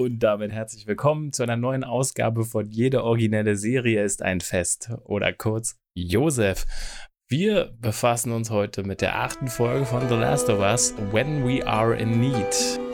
Und damit herzlich willkommen zu einer neuen Ausgabe von Jede originelle Serie ist ein Fest oder kurz Josef. Wir befassen uns heute mit der achten Folge von The Last of Us, When We Are in Need.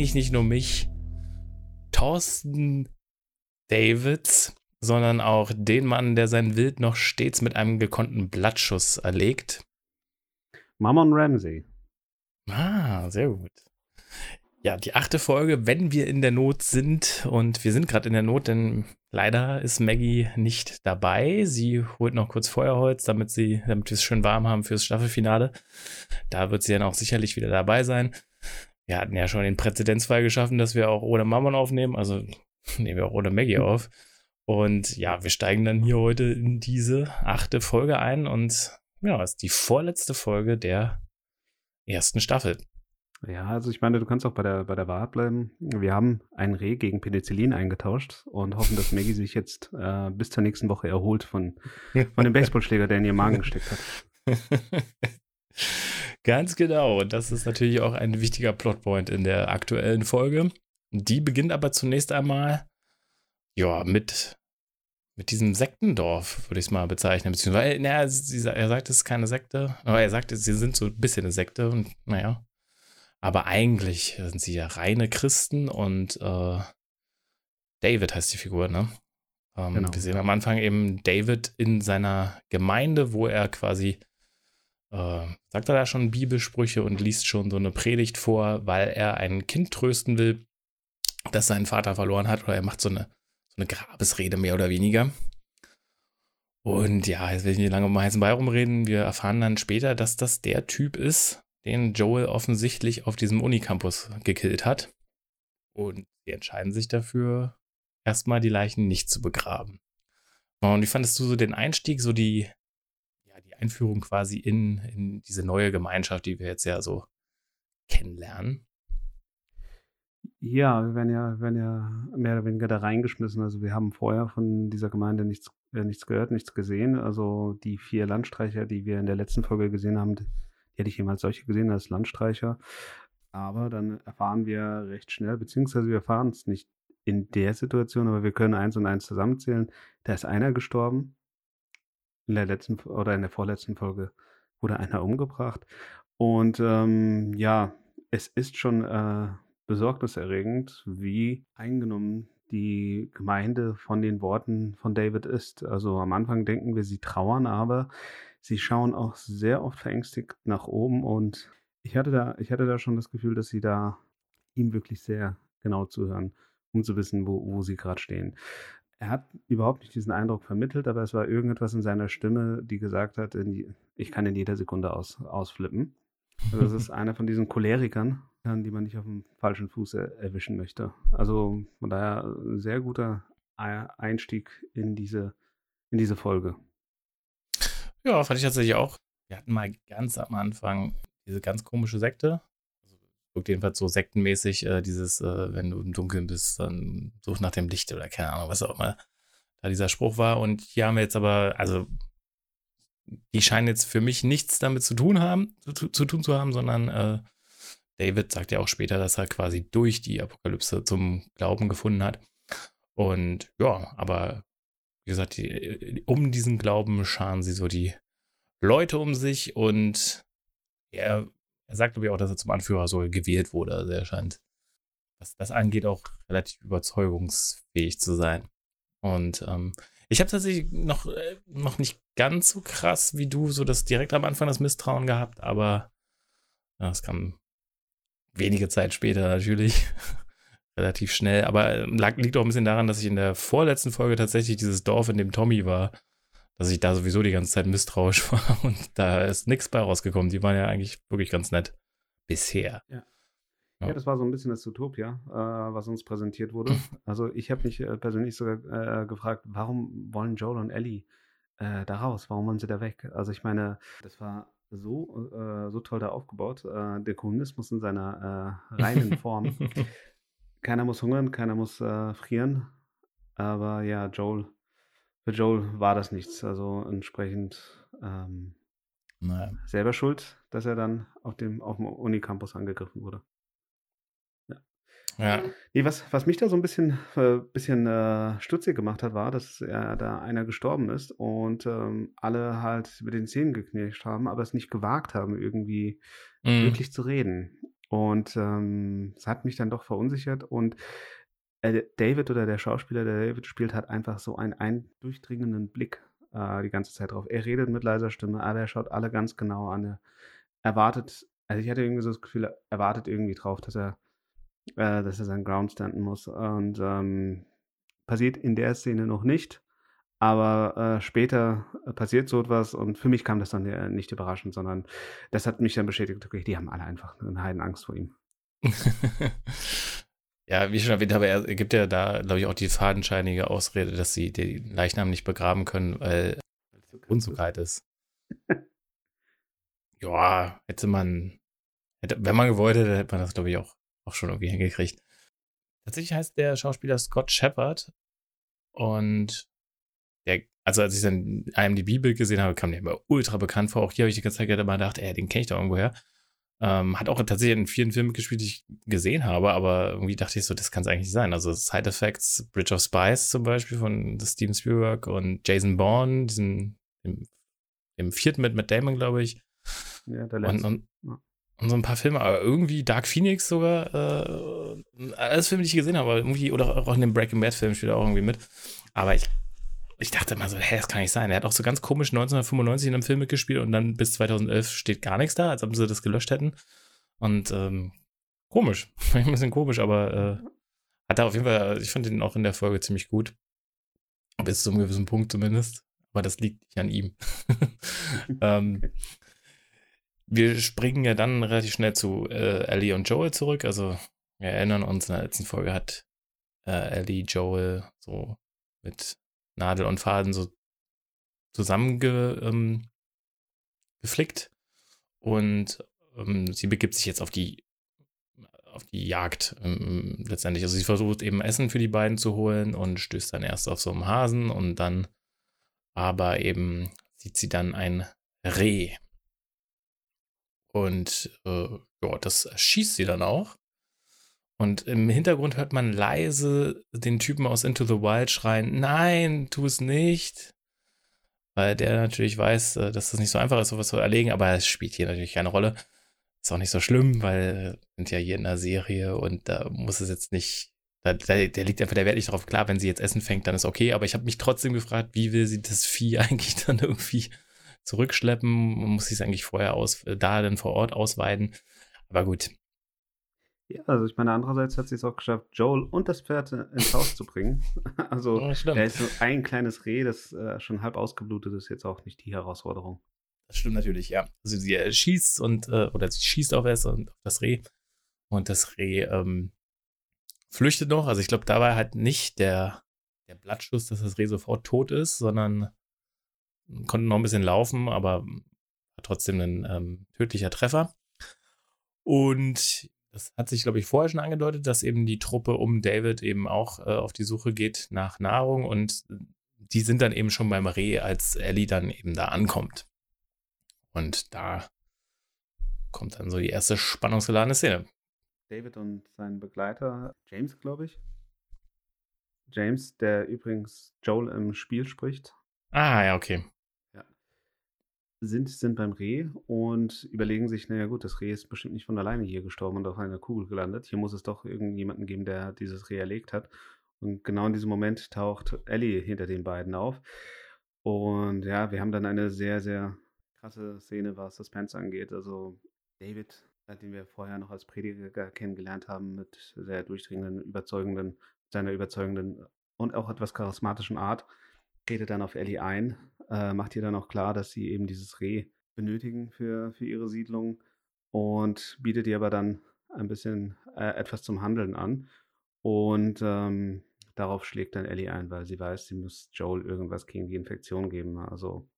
Meine ich nicht nur mich, Thorsten Davids, sondern auch den Mann, der sein Wild noch stets mit einem gekonnten Blattschuss erlegt. Mammon Ramsey. Ah, sehr gut. Ja, die achte Folge, wenn wir in der Not sind. Und wir sind gerade in der Not, denn leider ist Maggie nicht dabei. Sie holt noch kurz Feuerholz, damit sie, damit wir es schön warm haben fürs Staffelfinale. Da wird sie dann auch sicherlich wieder dabei sein wir hatten ja schon den Präzedenzfall geschaffen, dass wir auch ohne Mammon aufnehmen, also nehmen wir auch ohne Maggie mhm. auf. Und ja, wir steigen dann hier heute in diese achte Folge ein und ja, ist die vorletzte Folge der ersten Staffel. Ja, also ich meine, du kannst auch bei der, bei der Wahrheit bleiben. Wir haben ein Reh gegen Penicillin eingetauscht und hoffen, dass Maggie sich jetzt äh, bis zur nächsten Woche erholt von, von dem Baseballschläger, der in ihr Magen gesteckt hat. Ganz genau. Und das ist natürlich auch ein wichtiger Plotpoint in der aktuellen Folge. Die beginnt aber zunächst einmal, ja, mit, mit diesem Sektendorf, würde ich es mal bezeichnen. Beziehungsweise, naja, er sagt, es ist keine Sekte, aber er sagt, sie sind so ein bisschen eine Sekte und naja. Aber eigentlich sind sie ja reine Christen und äh, David heißt die Figur, ne? Ähm, genau. Wir sehen am Anfang eben David in seiner Gemeinde, wo er quasi äh, sagt er da schon Bibelsprüche und liest schon so eine Predigt vor, weil er ein Kind trösten will, das seinen Vater verloren hat, oder er macht so eine, so eine Grabesrede mehr oder weniger. Und ja, jetzt will ich nicht lange um heißen Brei rumreden. Wir erfahren dann später, dass das der Typ ist, den Joel offensichtlich auf diesem Unicampus gekillt hat. Und sie entscheiden sich dafür, erstmal die Leichen nicht zu begraben. Und wie fandest du so den Einstieg, so die, Einführung quasi in, in diese neue Gemeinschaft, die wir jetzt ja so kennenlernen. Ja, wir werden ja, werden ja mehr oder weniger da reingeschmissen. Also wir haben vorher von dieser Gemeinde nichts, äh, nichts gehört, nichts gesehen. Also die vier Landstreicher, die wir in der letzten Folge gesehen haben, die hätte ich jemals solche gesehen als Landstreicher. Aber dann erfahren wir recht schnell, beziehungsweise wir erfahren es nicht in der Situation, aber wir können eins und eins zusammenzählen. Da ist einer gestorben, in der letzten oder in der vorletzten Folge wurde einer umgebracht. Und ähm, ja, es ist schon äh, besorgniserregend, wie eingenommen die Gemeinde von den Worten von David ist. Also am Anfang denken wir, sie trauern, aber sie schauen auch sehr oft verängstigt nach oben und ich hatte da, ich hatte da schon das Gefühl, dass sie da ihm wirklich sehr genau zuhören, um zu wissen, wo, wo sie gerade stehen er hat überhaupt nicht diesen Eindruck vermittelt, aber es war irgendetwas in seiner Stimme, die gesagt hat, die, ich kann in jeder Sekunde aus, ausflippen. Also das ist einer von diesen Cholerikern, die man nicht auf dem falschen Fuß er, erwischen möchte. Also von daher ein sehr guter Einstieg in diese, in diese Folge. Ja, fand ich tatsächlich auch. Wir hatten mal ganz am Anfang diese ganz komische Sekte, wirkt jedenfalls so sektenmäßig, äh, dieses, äh, wenn du im Dunkeln bist, dann such nach dem Licht oder keine Ahnung, was auch immer da dieser Spruch war. Und hier haben wir jetzt aber, also die scheinen jetzt für mich nichts damit zu tun haben, zu, zu tun zu haben, sondern äh, David sagt ja auch später, dass er quasi durch die Apokalypse zum Glauben gefunden hat. Und ja, aber wie gesagt, die, um diesen Glauben scharen sie so die Leute um sich und er er sagt, glaube ich, auch, dass er zum Anführer so gewählt wurde. Also er scheint was das angeht, auch relativ überzeugungsfähig zu sein. Und ähm, ich habe tatsächlich noch, äh, noch nicht ganz so krass wie du, so das direkt am Anfang das Misstrauen gehabt, aber es kam wenige Zeit später natürlich. relativ schnell. Aber äh, lag, liegt auch ein bisschen daran, dass ich in der vorletzten Folge tatsächlich dieses Dorf, in dem Tommy war, dass ich da sowieso die ganze Zeit misstrauisch war und da ist nichts bei rausgekommen. Die waren ja eigentlich wirklich ganz nett. Bisher. Ja. Ja. ja, das war so ein bisschen das Utopia, äh, was uns präsentiert wurde. Also ich habe mich äh, persönlich sogar äh, gefragt, warum wollen Joel und Ellie äh, da raus? Warum wollen sie da weg? Also ich meine, das war so, äh, so toll da aufgebaut. Äh, der Kommunismus in seiner reinen Form. keiner muss hungern, keiner muss frieren. Aber ja, Joel, für Joel war das nichts. Also entsprechend ähm, naja. selber schuld, dass er dann auf dem, auf dem Unicampus angegriffen wurde. Ja. Nee, was, was mich da so ein bisschen, äh, bisschen äh, stutzig gemacht hat, war, dass er da einer gestorben ist und ähm, alle halt über den Zähnen geknirscht haben, aber es nicht gewagt haben, irgendwie mhm. wirklich zu reden. Und ähm, es hat mich dann doch verunsichert und äh, David oder der Schauspieler, der David spielt, hat einfach so einen, einen durchdringenden Blick äh, die ganze Zeit drauf. Er redet mit leiser Stimme, aber er schaut alle ganz genau an. Er erwartet, also ich hatte irgendwie so das Gefühl, er erwartet irgendwie drauf, dass er äh, dass er seinen Ground standen muss. Und ähm, passiert in der Szene noch nicht. Aber äh, später passiert so etwas und für mich kam das dann äh, nicht überraschend, sondern das hat mich dann bestätigt, okay, die haben alle einfach eine Heidenangst vor ihm. ja, wie schon erwähnt habe, er gibt ja da, glaube ich, auch die fadenscheinige Ausrede, dass sie den Leichnam nicht begraben können, weil es ist. ja, hätte man, hätte, wenn man gewollt hätte, hätte man das, glaube ich, auch auch schon irgendwie hingekriegt. Tatsächlich heißt der Schauspieler Scott Shepard und der, also als ich dann IMDb-Bild gesehen habe, kam der immer ultra bekannt vor. Auch hier habe ich die ganze Zeit immer gedacht, ey, den kenne ich doch irgendwoher. Ähm, hat auch tatsächlich in vielen Filmen gespielt, die ich gesehen habe, aber irgendwie dachte ich so, das kann es eigentlich nicht sein. Also Side Effects, Bridge of Spies zum Beispiel von Steven Spielberg und Jason Bourne, diesen im, im vierten mit Matt Damon, glaube ich. Ja, der letzte. Und, und, und so ein paar Filme, aber irgendwie Dark Phoenix sogar, äh, alles Filme, die ich gesehen habe, aber irgendwie, oder auch in dem Breaking Bad Film spielt er auch irgendwie mit. Aber ich, ich dachte immer so, hä, das kann nicht sein. Er hat auch so ganz komisch 1995 in einem Film mitgespielt und dann bis 2011 steht gar nichts da, als ob sie das gelöscht hätten. Und ähm, komisch, ein bisschen komisch, aber äh, hat er auf jeden Fall, ich fand ihn auch in der Folge ziemlich gut. Bis zu einem gewissen Punkt zumindest. Aber das liegt nicht an ihm. ähm, wir springen ja dann relativ schnell zu äh, Ellie und Joel zurück. Also wir erinnern uns, in der letzten Folge hat äh, Ellie Joel so mit Nadel und Faden so zusammengeflickt. Ähm, und ähm, sie begibt sich jetzt auf die auf die Jagd ähm, letztendlich. Also sie versucht eben Essen für die beiden zu holen und stößt dann erst auf so einen Hasen und dann aber eben sieht sie dann ein Reh und äh, ja, das schießt sie dann auch. Und im Hintergrund hört man leise den Typen aus Into the Wild schreien: Nein, tu es nicht. Weil der natürlich weiß, äh, dass das nicht so einfach ist, sowas zu erlegen, aber es spielt hier natürlich keine Rolle. Ist auch nicht so schlimm, weil wir sind ja hier in einer Serie und da muss es jetzt nicht. Da, da, der liegt einfach der Wert nicht drauf. Klar, wenn sie jetzt Essen fängt, dann ist okay, aber ich habe mich trotzdem gefragt, wie will sie das Vieh eigentlich dann irgendwie zurückschleppen. Muss sich es eigentlich vorher aus, äh, da dann vor Ort ausweiden. Aber gut. Ja, also ich meine, andererseits hat sie es auch geschafft, Joel und das Pferd ins Haus zu bringen. also ja, er ist so ein kleines Reh, das äh, schon halb ausgeblutet ist, jetzt auch nicht die Herausforderung. Das stimmt natürlich, ja. Also sie äh, schießt und, äh, oder sie schießt auf es und auf das Reh. Und das Reh ähm, flüchtet noch. Also ich glaube, dabei halt nicht der, der Blattschuss, dass das Reh sofort tot ist, sondern konnten noch ein bisschen laufen, aber war trotzdem ein ähm, tödlicher Treffer. Und das hat sich, glaube ich, vorher schon angedeutet, dass eben die Truppe um David eben auch äh, auf die Suche geht nach Nahrung und die sind dann eben schon beim Reh, als Ellie dann eben da ankommt. Und da kommt dann so die erste spannungsgeladene Szene. David und sein Begleiter, James, glaube ich. James, der übrigens Joel im Spiel spricht. Ah, ja, okay. Sind, sind beim Reh und überlegen sich, naja gut, das Reh ist bestimmt nicht von alleine hier gestorben und auf einer Kugel gelandet. Hier muss es doch irgendjemanden geben, der dieses Reh erlegt hat. Und genau in diesem Moment taucht Ellie hinter den beiden auf. Und ja, wir haben dann eine sehr, sehr krasse Szene, was Suspense angeht. Also David, den wir vorher noch als Prediger kennengelernt haben, mit sehr durchdringenden, überzeugenden, seiner überzeugenden und auch etwas charismatischen Art, redet dann auf Ellie ein, äh, macht ihr dann auch klar, dass sie eben dieses Reh benötigen für, für ihre Siedlung und bietet ihr aber dann ein bisschen äh, etwas zum Handeln an. Und ähm, darauf schlägt dann Ellie ein, weil sie weiß, sie muss Joel irgendwas gegen die Infektion geben. Also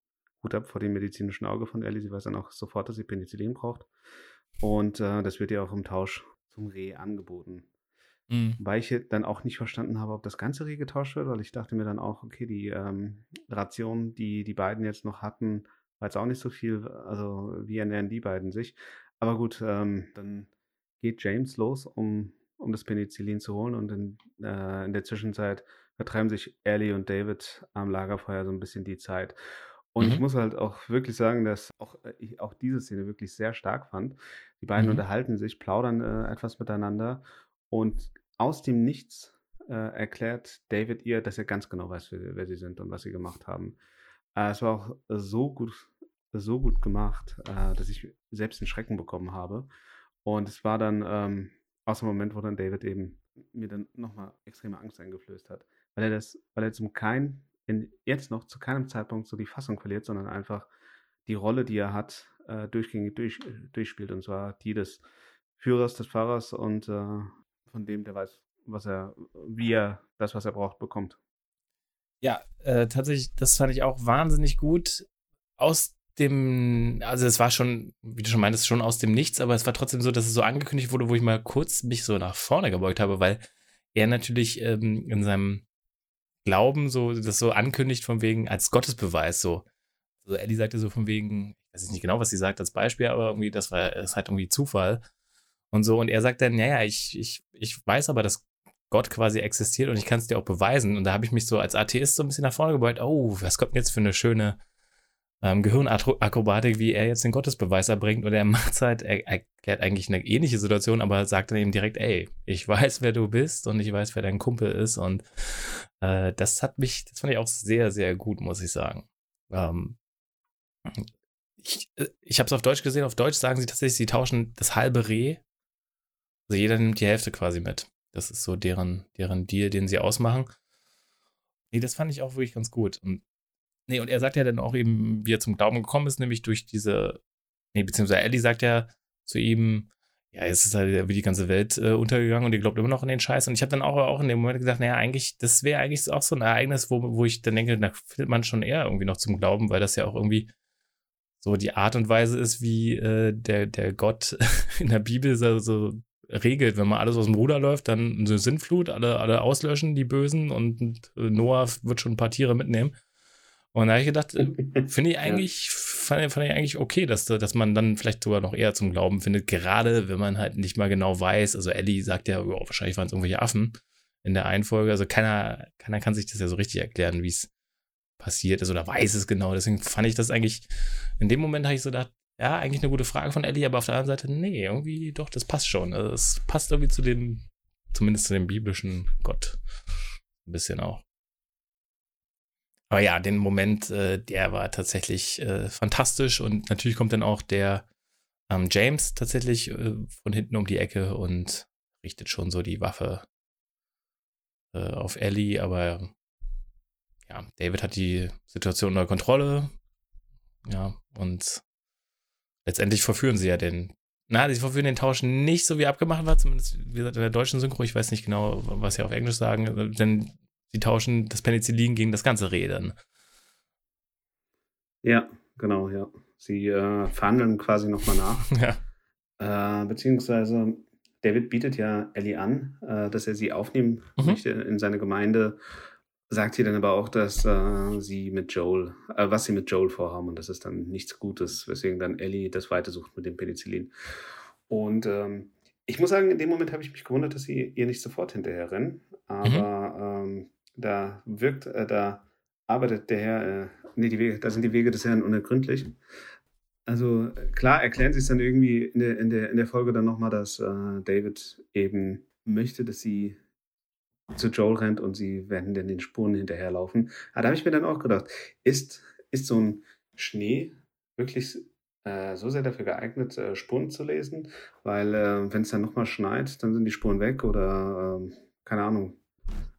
Hut ab vor dem medizinischen Auge von Ellie. Sie weiß dann auch sofort, dass sie Penicillin braucht. Und äh, das wird ihr auch im Tausch zum Reh angeboten. Mhm. Weil ich dann auch nicht verstanden habe, ob das ganze Reh getauscht wird, weil ich dachte mir dann auch, okay, die ähm, Ration, die die beiden jetzt noch hatten, war jetzt auch nicht so viel. Also wie ernähren die beiden sich? Aber gut, ähm, dann geht James los, um, um das Penicillin zu holen und in, äh, in der Zwischenzeit vertreiben sich Ellie und David am Lagerfeuer so ein bisschen die Zeit. Und mhm. ich muss halt auch wirklich sagen, dass auch äh, ich auch diese Szene wirklich sehr stark fand. Die beiden mhm. unterhalten sich, plaudern äh, etwas miteinander und aus dem Nichts äh, erklärt David ihr, dass er ganz genau weiß, wer, wer sie sind und was sie gemacht haben. Äh, es war auch so gut, so gut gemacht, äh, dass ich selbst einen Schrecken bekommen habe. Und es war dann ähm, aus dem Moment, wo dann David eben mir dann nochmal extreme Angst eingeflößt hat, weil er das, weil er zum kein in, jetzt noch zu keinem Zeitpunkt so die Fassung verliert, sondern einfach die Rolle, die er hat, äh, durchgängig durch, durchspielt. Und zwar die des Führers, des Fahrers und äh, von dem, der weiß, was er, wie er das, was er braucht, bekommt. Ja, äh, tatsächlich, das fand ich auch wahnsinnig gut. Aus dem, also es war schon, wie du schon meintest, schon aus dem Nichts, aber es war trotzdem so, dass es so angekündigt wurde, wo ich mal kurz mich so nach vorne gebeugt habe, weil er natürlich ähm, in seinem Glauben so das so ankündigt von wegen als Gottesbeweis so. Also Ellie sagte so von wegen, ich weiß nicht genau, was sie sagt als Beispiel, aber irgendwie das war das halt irgendwie Zufall und so und er sagt dann, naja, ich ich ich weiß aber, dass Gott quasi existiert und ich kann es dir auch beweisen und da habe ich mich so als Atheist so ein bisschen nach vorne gebeugt. Oh, was kommt jetzt für eine schöne ähm, Gehirnakrobatik, wie er jetzt den Gottesbeweis erbringt. Und er macht halt, er erklärt eigentlich eine ähnliche Situation, aber sagt dann eben direkt, ey, ich weiß, wer du bist und ich weiß, wer dein Kumpel ist. Und äh, das hat mich, das fand ich auch sehr, sehr gut, muss ich sagen. Ähm, ich äh, ich habe es auf Deutsch gesehen. Auf Deutsch sagen sie tatsächlich, sie tauschen das halbe Reh. Also jeder nimmt die Hälfte quasi mit. Das ist so deren, deren Deal, den sie ausmachen. Nee, das fand ich auch wirklich ganz gut. Und Nee, und er sagt ja dann auch eben, wie er zum Glauben gekommen ist, nämlich durch diese, nee, beziehungsweise Ellie sagt ja zu ihm, ja, jetzt ist halt wie die ganze Welt äh, untergegangen und ihr glaubt immer noch an den Scheiß. Und ich habe dann auch, auch in dem Moment gesagt, naja, eigentlich, das wäre eigentlich auch so ein Ereignis, wo, wo ich dann denke, da findet man schon eher irgendwie noch zum Glauben, weil das ja auch irgendwie so die Art und Weise ist, wie äh, der, der Gott in der Bibel so, so regelt, wenn mal alles aus dem Ruder läuft, dann eine Sinnflut, alle, alle auslöschen, die Bösen, und Noah wird schon ein paar Tiere mitnehmen. Und da habe ich gedacht, äh, finde ich eigentlich, ja. fand, fand, ich eigentlich okay, dass, dass man dann vielleicht sogar noch eher zum Glauben findet, gerade wenn man halt nicht mal genau weiß. Also Ellie sagt ja, oh, wahrscheinlich waren es irgendwelche Affen in der Einfolge. Also keiner, keiner kann sich das ja so richtig erklären, wie es passiert ist oder weiß es genau. Deswegen fand ich das eigentlich, in dem Moment habe ich so gedacht, ja, eigentlich eine gute Frage von Ellie, aber auf der anderen Seite, nee, irgendwie doch, das passt schon. Also es passt irgendwie zu dem, zumindest zu dem biblischen Gott. Ein bisschen auch. Aber ja, den Moment, äh, der war tatsächlich äh, fantastisch und natürlich kommt dann auch der ähm, James tatsächlich äh, von hinten um die Ecke und richtet schon so die Waffe äh, auf Ellie, aber ja, David hat die Situation unter Kontrolle. Ja, und letztendlich verführen sie ja den. Na, sie verführen den Tausch nicht so wie abgemacht war, zumindest wie gesagt in der deutschen Synchro. Ich weiß nicht genau, was sie auf Englisch sagen, denn Sie tauschen das Penicillin gegen das ganze Reh dann. Ja, genau, ja. Sie äh, verhandeln quasi nochmal nach. Ja. Äh, beziehungsweise David bietet ja Ellie an, äh, dass er sie aufnehmen mhm. möchte in seine Gemeinde. Sagt sie dann aber auch, dass äh, sie mit Joel, äh, was sie mit Joel vorhaben und das ist dann nichts Gutes, weswegen dann Ellie das weitersucht mit dem Penicillin. Und ähm, ich muss sagen, in dem Moment habe ich mich gewundert, dass sie ihr nicht sofort hinterher rennen. Aber mhm. ähm, da wirkt, äh, da arbeitet der Herr nee, die Wege, da sind die Wege des Herrn unergründlich. Also klar erklären sie es dann irgendwie in der, in der, in der Folge dann nochmal, dass äh, David eben möchte, dass sie zu Joel rennt und sie werden dann den Spuren hinterherlaufen. Aber da habe ich mir dann auch gedacht, ist, ist so ein Schnee wirklich äh, so sehr dafür geeignet, äh, Spuren zu lesen? Weil äh, wenn es dann nochmal schneit, dann sind die Spuren weg oder ähm, keine Ahnung.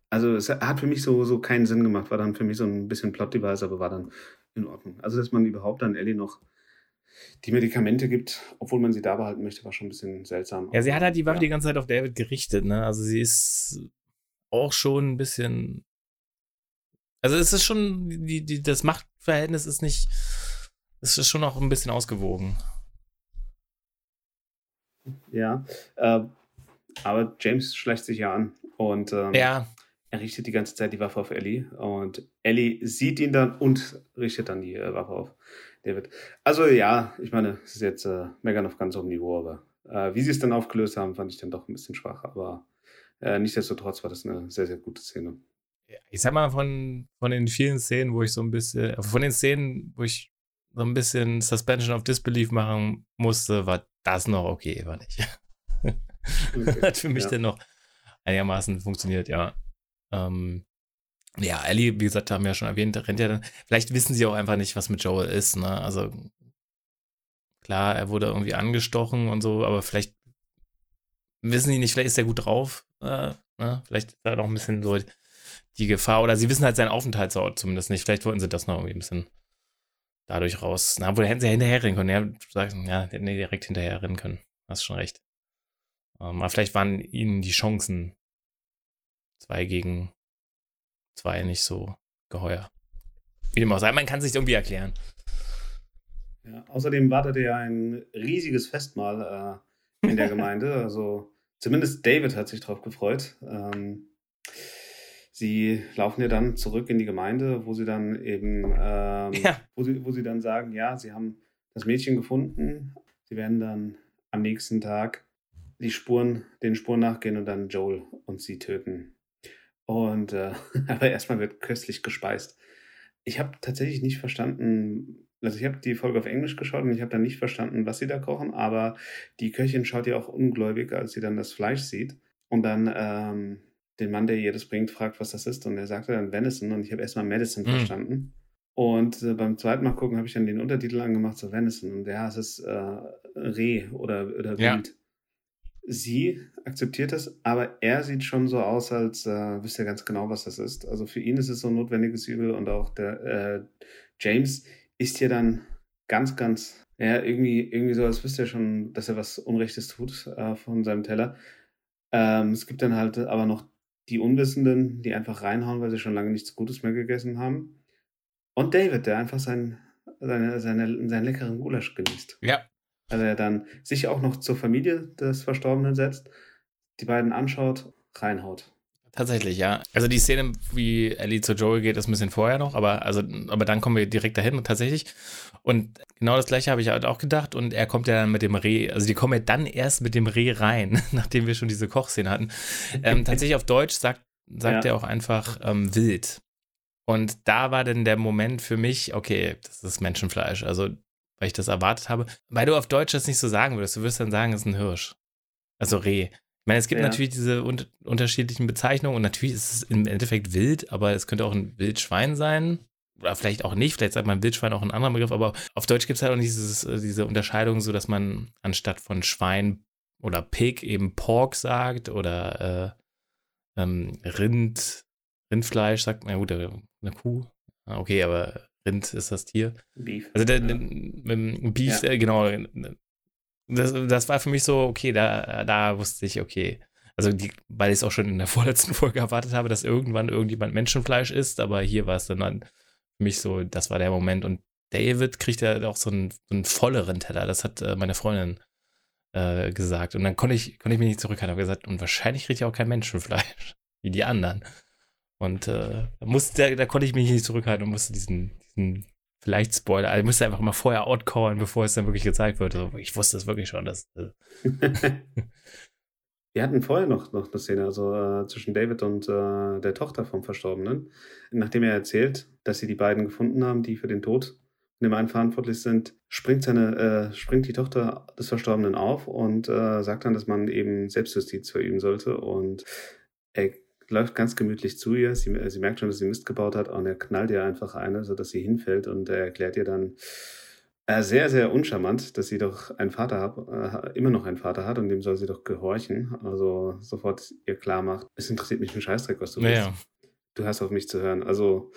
Also es hat für mich so, so keinen Sinn gemacht, war dann für mich so ein bisschen Plot-Device, aber war dann in Ordnung. Also dass man überhaupt dann Ellie noch die Medikamente gibt, obwohl man sie da behalten möchte, war schon ein bisschen seltsam. Ja, sie hat halt die Waffe ja. die ganze Zeit auf David gerichtet, ne? Also sie ist auch schon ein bisschen. Also es ist schon, die, die, das Machtverhältnis ist nicht, es ist schon auch ein bisschen ausgewogen. Ja, äh, aber James schleicht sich ja an und ähm, ja. er richtet die ganze Zeit die Waffe auf Ellie und Ellie sieht ihn dann und richtet dann die äh, Waffe auf David. Also ja, ich meine, es ist jetzt äh, Megan auf ganz hohem Niveau, aber äh, wie sie es dann aufgelöst haben, fand ich dann doch ein bisschen schwach, aber äh, nichtsdestotrotz war das eine sehr, sehr gute Szene. Ich sag mal, von, von den vielen Szenen, wo ich so ein bisschen, von den Szenen, wo ich so ein bisschen Suspension of Disbelief machen musste, war das noch okay, war nicht. Okay, Hat für mich ja. dann noch einigermaßen funktioniert, ja. Ähm, ja, Ellie, wie gesagt, haben wir ja schon erwähnt, rennt ja dann. Vielleicht wissen sie auch einfach nicht, was mit Joel ist, ne? Also klar, er wurde irgendwie angestochen und so, aber vielleicht wissen die nicht, vielleicht ist er gut drauf. Äh, ne? Vielleicht ist da noch ein bisschen so die Gefahr. Oder sie wissen halt seinen Aufenthaltsort zumindest nicht. Vielleicht wollten sie das noch irgendwie ein bisschen dadurch raus. Na, wohl hätten sie ja hinterher rennen können. Ja, sagen, ja, hätten die direkt hinterher rennen können. Hast schon recht. Ähm, aber vielleicht waren ihnen die Chancen zwei gegen zwei nicht so geheuer. Wie dem auch sei, man kann sich irgendwie erklären. Ja, außerdem wartete ja ein riesiges Festmahl äh, in der Gemeinde. Also zumindest David hat sich drauf gefreut. Ähm, sie laufen ja dann zurück in die Gemeinde, wo sie dann eben, ähm, ja. wo, sie, wo sie dann sagen, ja, sie haben das Mädchen gefunden. Sie werden dann am nächsten Tag die Spuren, den Spuren nachgehen und dann Joel und sie töten. Und äh, aber erstmal wird köstlich gespeist. Ich habe tatsächlich nicht verstanden, also ich habe die Folge auf Englisch geschaut und ich habe dann nicht verstanden, was sie da kochen, aber die Köchin schaut ja auch ungläubig, als sie dann das Fleisch sieht. Und dann ähm, den Mann, der ihr das bringt, fragt, was das ist. Und er sagte dann Venison und ich habe erstmal Medicine mhm. verstanden. Und äh, beim zweiten Mal gucken habe ich dann den Untertitel angemacht, so Venison. Und ja, es ist äh, Reh oder, oder Wild. Ja. Sie akzeptiert das, aber er sieht schon so aus, als äh, wüsste er ganz genau, was das ist. Also für ihn ist es so ein notwendiges Übel und auch der äh, James ist ja dann ganz, ganz, ja, irgendwie, irgendwie so, als wüsste er schon, dass er was Unrechtes tut äh, von seinem Teller. Ähm, es gibt dann halt aber noch die Unwissenden, die einfach reinhauen, weil sie schon lange nichts Gutes mehr gegessen haben. Und David, der einfach sein, seine, seine, seinen leckeren Gulasch genießt. Ja. Also er dann sich auch noch zur Familie des Verstorbenen setzt, die beiden anschaut, reinhaut. Tatsächlich, ja. Also die Szene, wie Ellie zu Joel geht, ist ein bisschen vorher noch, aber, also, aber dann kommen wir direkt dahin tatsächlich. Und genau das gleiche habe ich halt auch gedacht. Und er kommt ja dann mit dem Reh, also die kommen ja dann erst mit dem Reh rein, nachdem wir schon diese Kochszene hatten. Ähm, tatsächlich auf Deutsch sagt, sagt ja. er auch einfach ähm, wild. Und da war dann der Moment für mich, okay, das ist Menschenfleisch. Also, weil ich das erwartet habe. Weil du auf Deutsch das nicht so sagen würdest. Du würdest dann sagen, es ist ein Hirsch. Also Reh. Ich meine, es gibt ja. natürlich diese un unterschiedlichen Bezeichnungen und natürlich ist es im Endeffekt wild, aber es könnte auch ein Wildschwein sein. Oder vielleicht auch nicht, vielleicht sagt man Wildschwein auch ein anderer Begriff, aber auf Deutsch gibt es halt auch dieses, äh, diese Unterscheidung, so dass man anstatt von Schwein oder Pig eben Pork sagt oder äh, ähm, Rind, Rindfleisch sagt man, ja gut, eine Kuh. Ah, okay, aber Rind ist das Tier. Beef. Also der, der, Beef, ja. äh, genau, das, das war für mich so, okay, da, da wusste ich, okay. Also, die, weil ich es auch schon in der vorletzten Folge erwartet habe, dass irgendwann irgendjemand Menschenfleisch isst, aber hier war es dann, dann für mich so, das war der Moment. Und David kriegt ja auch so einen, einen volleren Teller. Das hat äh, meine Freundin äh, gesagt. Und dann konnte ich, konnte ich mich nicht zurückhalten. habe gesagt, und wahrscheinlich kriegt er auch kein Menschenfleisch, wie die anderen. Und äh, da, musste, da konnte ich mich nicht zurückhalten und musste diesen, diesen vielleicht Spoiler. Also müsste einfach mal vorher outcallen, bevor es dann wirklich gezeigt wird. Also ich wusste es wirklich schon. Dass, äh Wir hatten vorher noch, noch eine Szene, also äh, zwischen David und äh, der Tochter vom Verstorbenen. Nachdem er erzählt, dass sie die beiden gefunden haben, die für den Tod von dem einen verantwortlich sind, springt, seine, äh, springt die Tochter des Verstorbenen auf und äh, sagt dann, dass man eben Selbstjustiz verüben sollte. Und er läuft ganz gemütlich zu ihr. Sie, sie merkt schon, dass sie Mist gebaut hat und er knallt ihr einfach eine, sodass sie hinfällt und er erklärt ihr dann, äh, sehr, sehr uncharmant, dass sie doch einen Vater hat, äh, immer noch einen Vater hat und dem soll sie doch gehorchen. Also sofort ihr klar macht, es interessiert mich ein Scheißdreck, was du naja. willst. Du hast auf mich zu hören. Also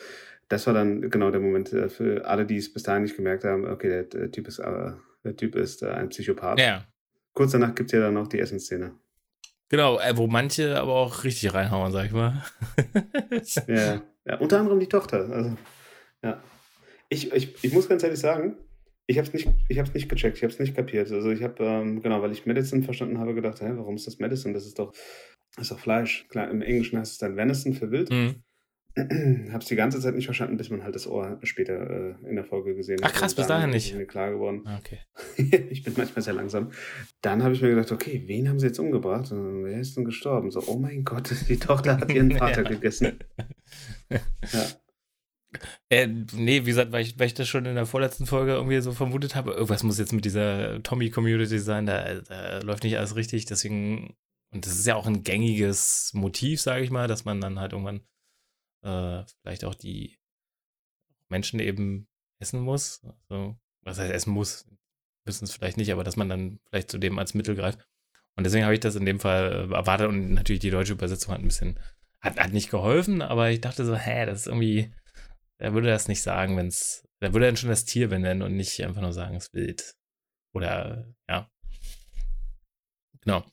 das war dann genau der Moment äh, für alle, die es bis dahin nicht gemerkt haben, okay, der, der Typ ist, äh, der typ ist äh, ein Psychopath. Ja. Kurz danach gibt es ja dann noch die Essensszene. Genau, äh, wo manche aber auch richtig reinhauen, sag ich mal. ja. ja, unter anderem die Tochter. Also, ja. Ich, ich, ich muss ganz ehrlich sagen, ich habe es nicht, ich hab's nicht gecheckt, ich habe es nicht kapiert. Also ich habe, ähm, genau, weil ich Medicine verstanden habe, gedacht, hä, warum ist das Medicine? Das ist doch, das ist doch Fleisch. Klar, im Englischen heißt es dann Venison für Wild. Mhm. habe es die ganze Zeit nicht verstanden, bis man halt das Ohr später äh, in der Folge gesehen hat. Ach krass, bis dahin ist nicht. Mir klar geworden. Ah, Okay. ich bin manchmal sehr langsam. Dann habe ich mir gedacht, okay, wen haben sie jetzt umgebracht? Und wer ist denn gestorben? So, oh mein Gott, die Tochter hat ihren Vater Ja. gegessen. Ja. Äh, nee, wie gesagt, weil ich, weil ich das schon in der vorletzten Folge irgendwie so vermutet habe, irgendwas muss jetzt mit dieser Tommy-Community sein, da, da läuft nicht alles richtig, deswegen, und das ist ja auch ein gängiges Motiv, sage ich mal, dass man dann halt irgendwann äh, vielleicht auch die Menschen eben essen muss. Also, was heißt essen muss? Wissen es vielleicht nicht, aber dass man dann vielleicht zu dem als Mittel greift. Und deswegen habe ich das in dem Fall äh, erwartet und natürlich die deutsche Übersetzung hat ein bisschen, hat, hat nicht geholfen, aber ich dachte so, hä, das ist irgendwie, er würde das nicht sagen, wenn es, er würde dann schon das Tier benennen und nicht einfach nur sagen, es wild. Oder, ja. Genau.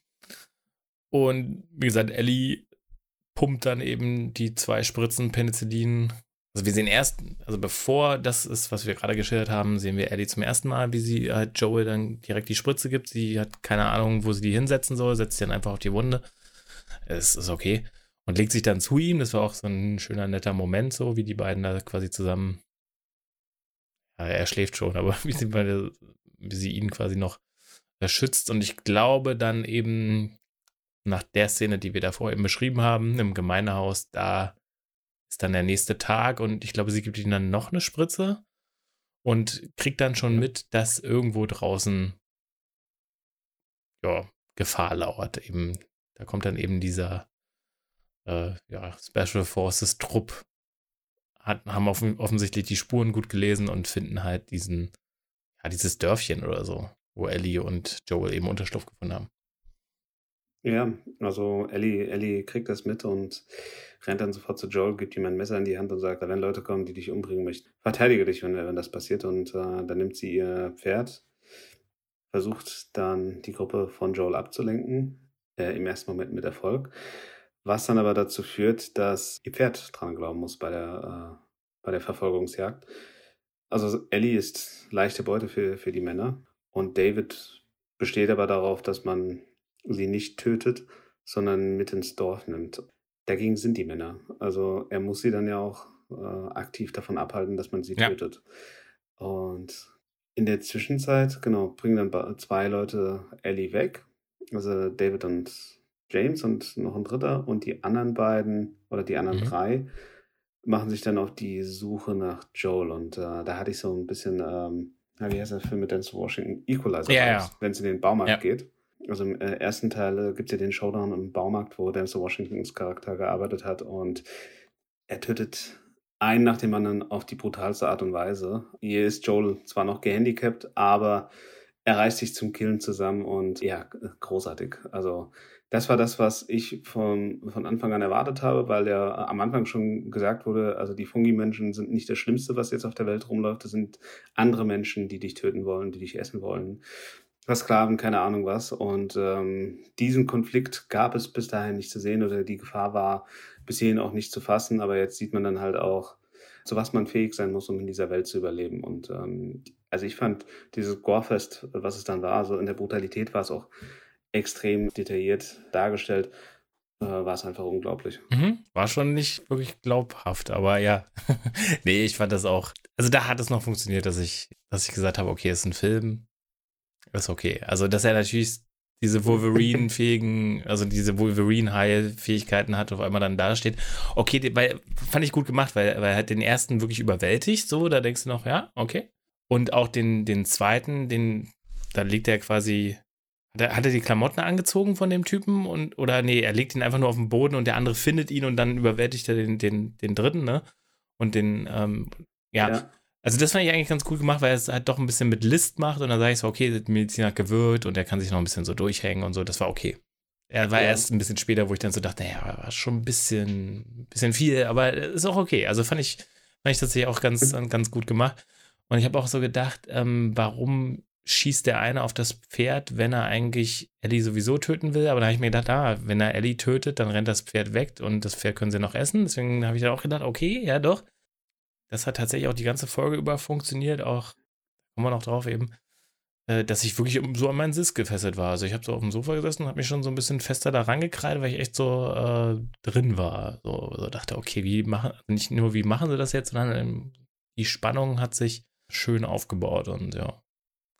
Und wie gesagt, Ellie pumpt dann eben die zwei Spritzen Penicillin. Also wir sehen erst, also bevor das ist, was wir gerade geschildert haben, sehen wir Ellie zum ersten Mal, wie sie halt Joel dann direkt die Spritze gibt. Sie hat keine Ahnung, wo sie die hinsetzen soll, setzt sie dann einfach auf die Wunde. Es ist okay. Und legt sich dann zu ihm. Das war auch so ein schöner, netter Moment, so wie die beiden da quasi zusammen. Ja, er schläft schon, aber wie sie, beide, wie sie ihn quasi noch schützt. Und ich glaube dann eben nach der Szene, die wir davor eben beschrieben haben, im Gemeindehaus, da ist dann der nächste Tag und ich glaube, sie gibt ihm dann noch eine Spritze und kriegt dann schon mit, dass irgendwo draußen ja, Gefahr lauert. Eben, da kommt dann eben dieser äh, ja, Special Forces Trupp, hat, haben offen, offensichtlich die Spuren gut gelesen und finden halt diesen, ja, dieses Dörfchen oder so, wo Ellie und Joel eben Unterschlupf gefunden haben. Ja, also Ellie, Ellie kriegt das mit und rennt dann sofort zu Joel, gibt ihm ein Messer in die Hand und sagt, wenn Leute kommen, die dich umbringen möchten, verteidige dich, wenn, wenn das passiert. Und äh, dann nimmt sie ihr Pferd, versucht dann die Gruppe von Joel abzulenken, äh, im ersten Moment mit Erfolg, was dann aber dazu führt, dass ihr Pferd dran glauben muss bei der, äh, bei der Verfolgungsjagd. Also Ellie ist leichte Beute für, für die Männer und David besteht aber darauf, dass man sie nicht tötet, sondern mit ins Dorf nimmt. Dagegen sind die Männer. Also er muss sie dann ja auch äh, aktiv davon abhalten, dass man sie Ja. tötet. Und in der Zwischenzeit, genau, bringen dann zwei Leute Ellie weg. Also David und James und noch ein dritter. Und die anderen beiden oder die anderen Mhm. drei machen sich dann auf die Suche nach Joel. Und äh, da hatte ich so ein bisschen, ähm, wie heißt der Film mit Denzel Washington? Equalizer, Ja, ja. wenn es in den Baumarkt Ja. geht. Also im äh, ersten Teil äh, gibt es ja den Showdown im Baumarkt, wo Denzel Washingtons Charakter gearbeitet hat und er tötet einen nach dem anderen auf die brutalste Art und Weise. Hier ist Joel zwar noch gehandicapt, aber er reißt sich zum Killen zusammen und ja, großartig. Also das war das, was ich von, von Anfang an erwartet habe, weil ja am Anfang schon gesagt wurde, also die Fungi-Menschen sind nicht das Schlimmste, was jetzt auf der Welt rumläuft. Das sind andere Menschen, die dich töten wollen, die dich essen wollen. Sklaven, keine Ahnung was. Und ähm, diesen Konflikt gab es bis dahin nicht zu sehen oder die Gefahr war bis hierhin auch nicht zu fassen. Aber jetzt sieht man dann halt auch, zu was man fähig sein muss, um in dieser Welt zu überleben. Und ähm, also ich fand dieses Gorefest, was es dann war, also in der Brutalität war es auch extrem detailliert dargestellt, äh, war es einfach unglaublich. Mhm. War schon nicht wirklich glaubhaft, aber ja. nee, ich fand das auch. Also da hat es noch funktioniert, dass ich, dass ich gesagt habe, okay, es ist ein Film. Ist okay. Also, dass er natürlich diese Wolverine-fähigen, also diese Wolverine-High-Fähigkeiten hat, auf einmal dann da steht. Okay, weil, fand ich gut gemacht, weil, weil er hat den ersten wirklich überwältigt, so, da denkst du noch, ja, okay. Und auch den, den zweiten, den, da liegt er quasi, hat er, hat er die Klamotten angezogen von dem Typen und, oder nee, er legt ihn einfach nur auf den Boden und der andere findet ihn und dann überwältigt er den, den, den dritten, ne? Und den, ähm, ja. ja. Also das fand ich eigentlich ganz cool gemacht, weil es halt doch ein bisschen mit List macht und dann sage ich so, okay, der Mediziner hat gewirkt und er kann sich noch ein bisschen so durchhängen und so, das war okay. Er war ja. erst ein bisschen später, wo ich dann so dachte, naja, war schon ein bisschen, bisschen viel, aber ist auch okay. Also fand ich, fand ich tatsächlich auch ganz, ganz gut gemacht. Und ich habe auch so gedacht, ähm, warum schießt der eine auf das Pferd, wenn er eigentlich Ellie sowieso töten will? Aber da habe ich mir gedacht, ah, wenn er Ellie tötet, dann rennt das Pferd weg und das Pferd können sie noch essen. Deswegen habe ich dann auch gedacht, okay, ja doch. Das hat tatsächlich auch die ganze Folge über funktioniert, auch, kommen wir noch drauf eben, äh, dass ich wirklich so an meinen Sitz gefesselt war. Also ich habe so auf dem Sofa gesessen und habe mich schon so ein bisschen fester da rangekreidet, weil ich echt so äh, drin war. So, so, dachte, okay, wie machen, nicht nur wie machen sie das jetzt, sondern ähm, die Spannung hat sich schön aufgebaut und ja.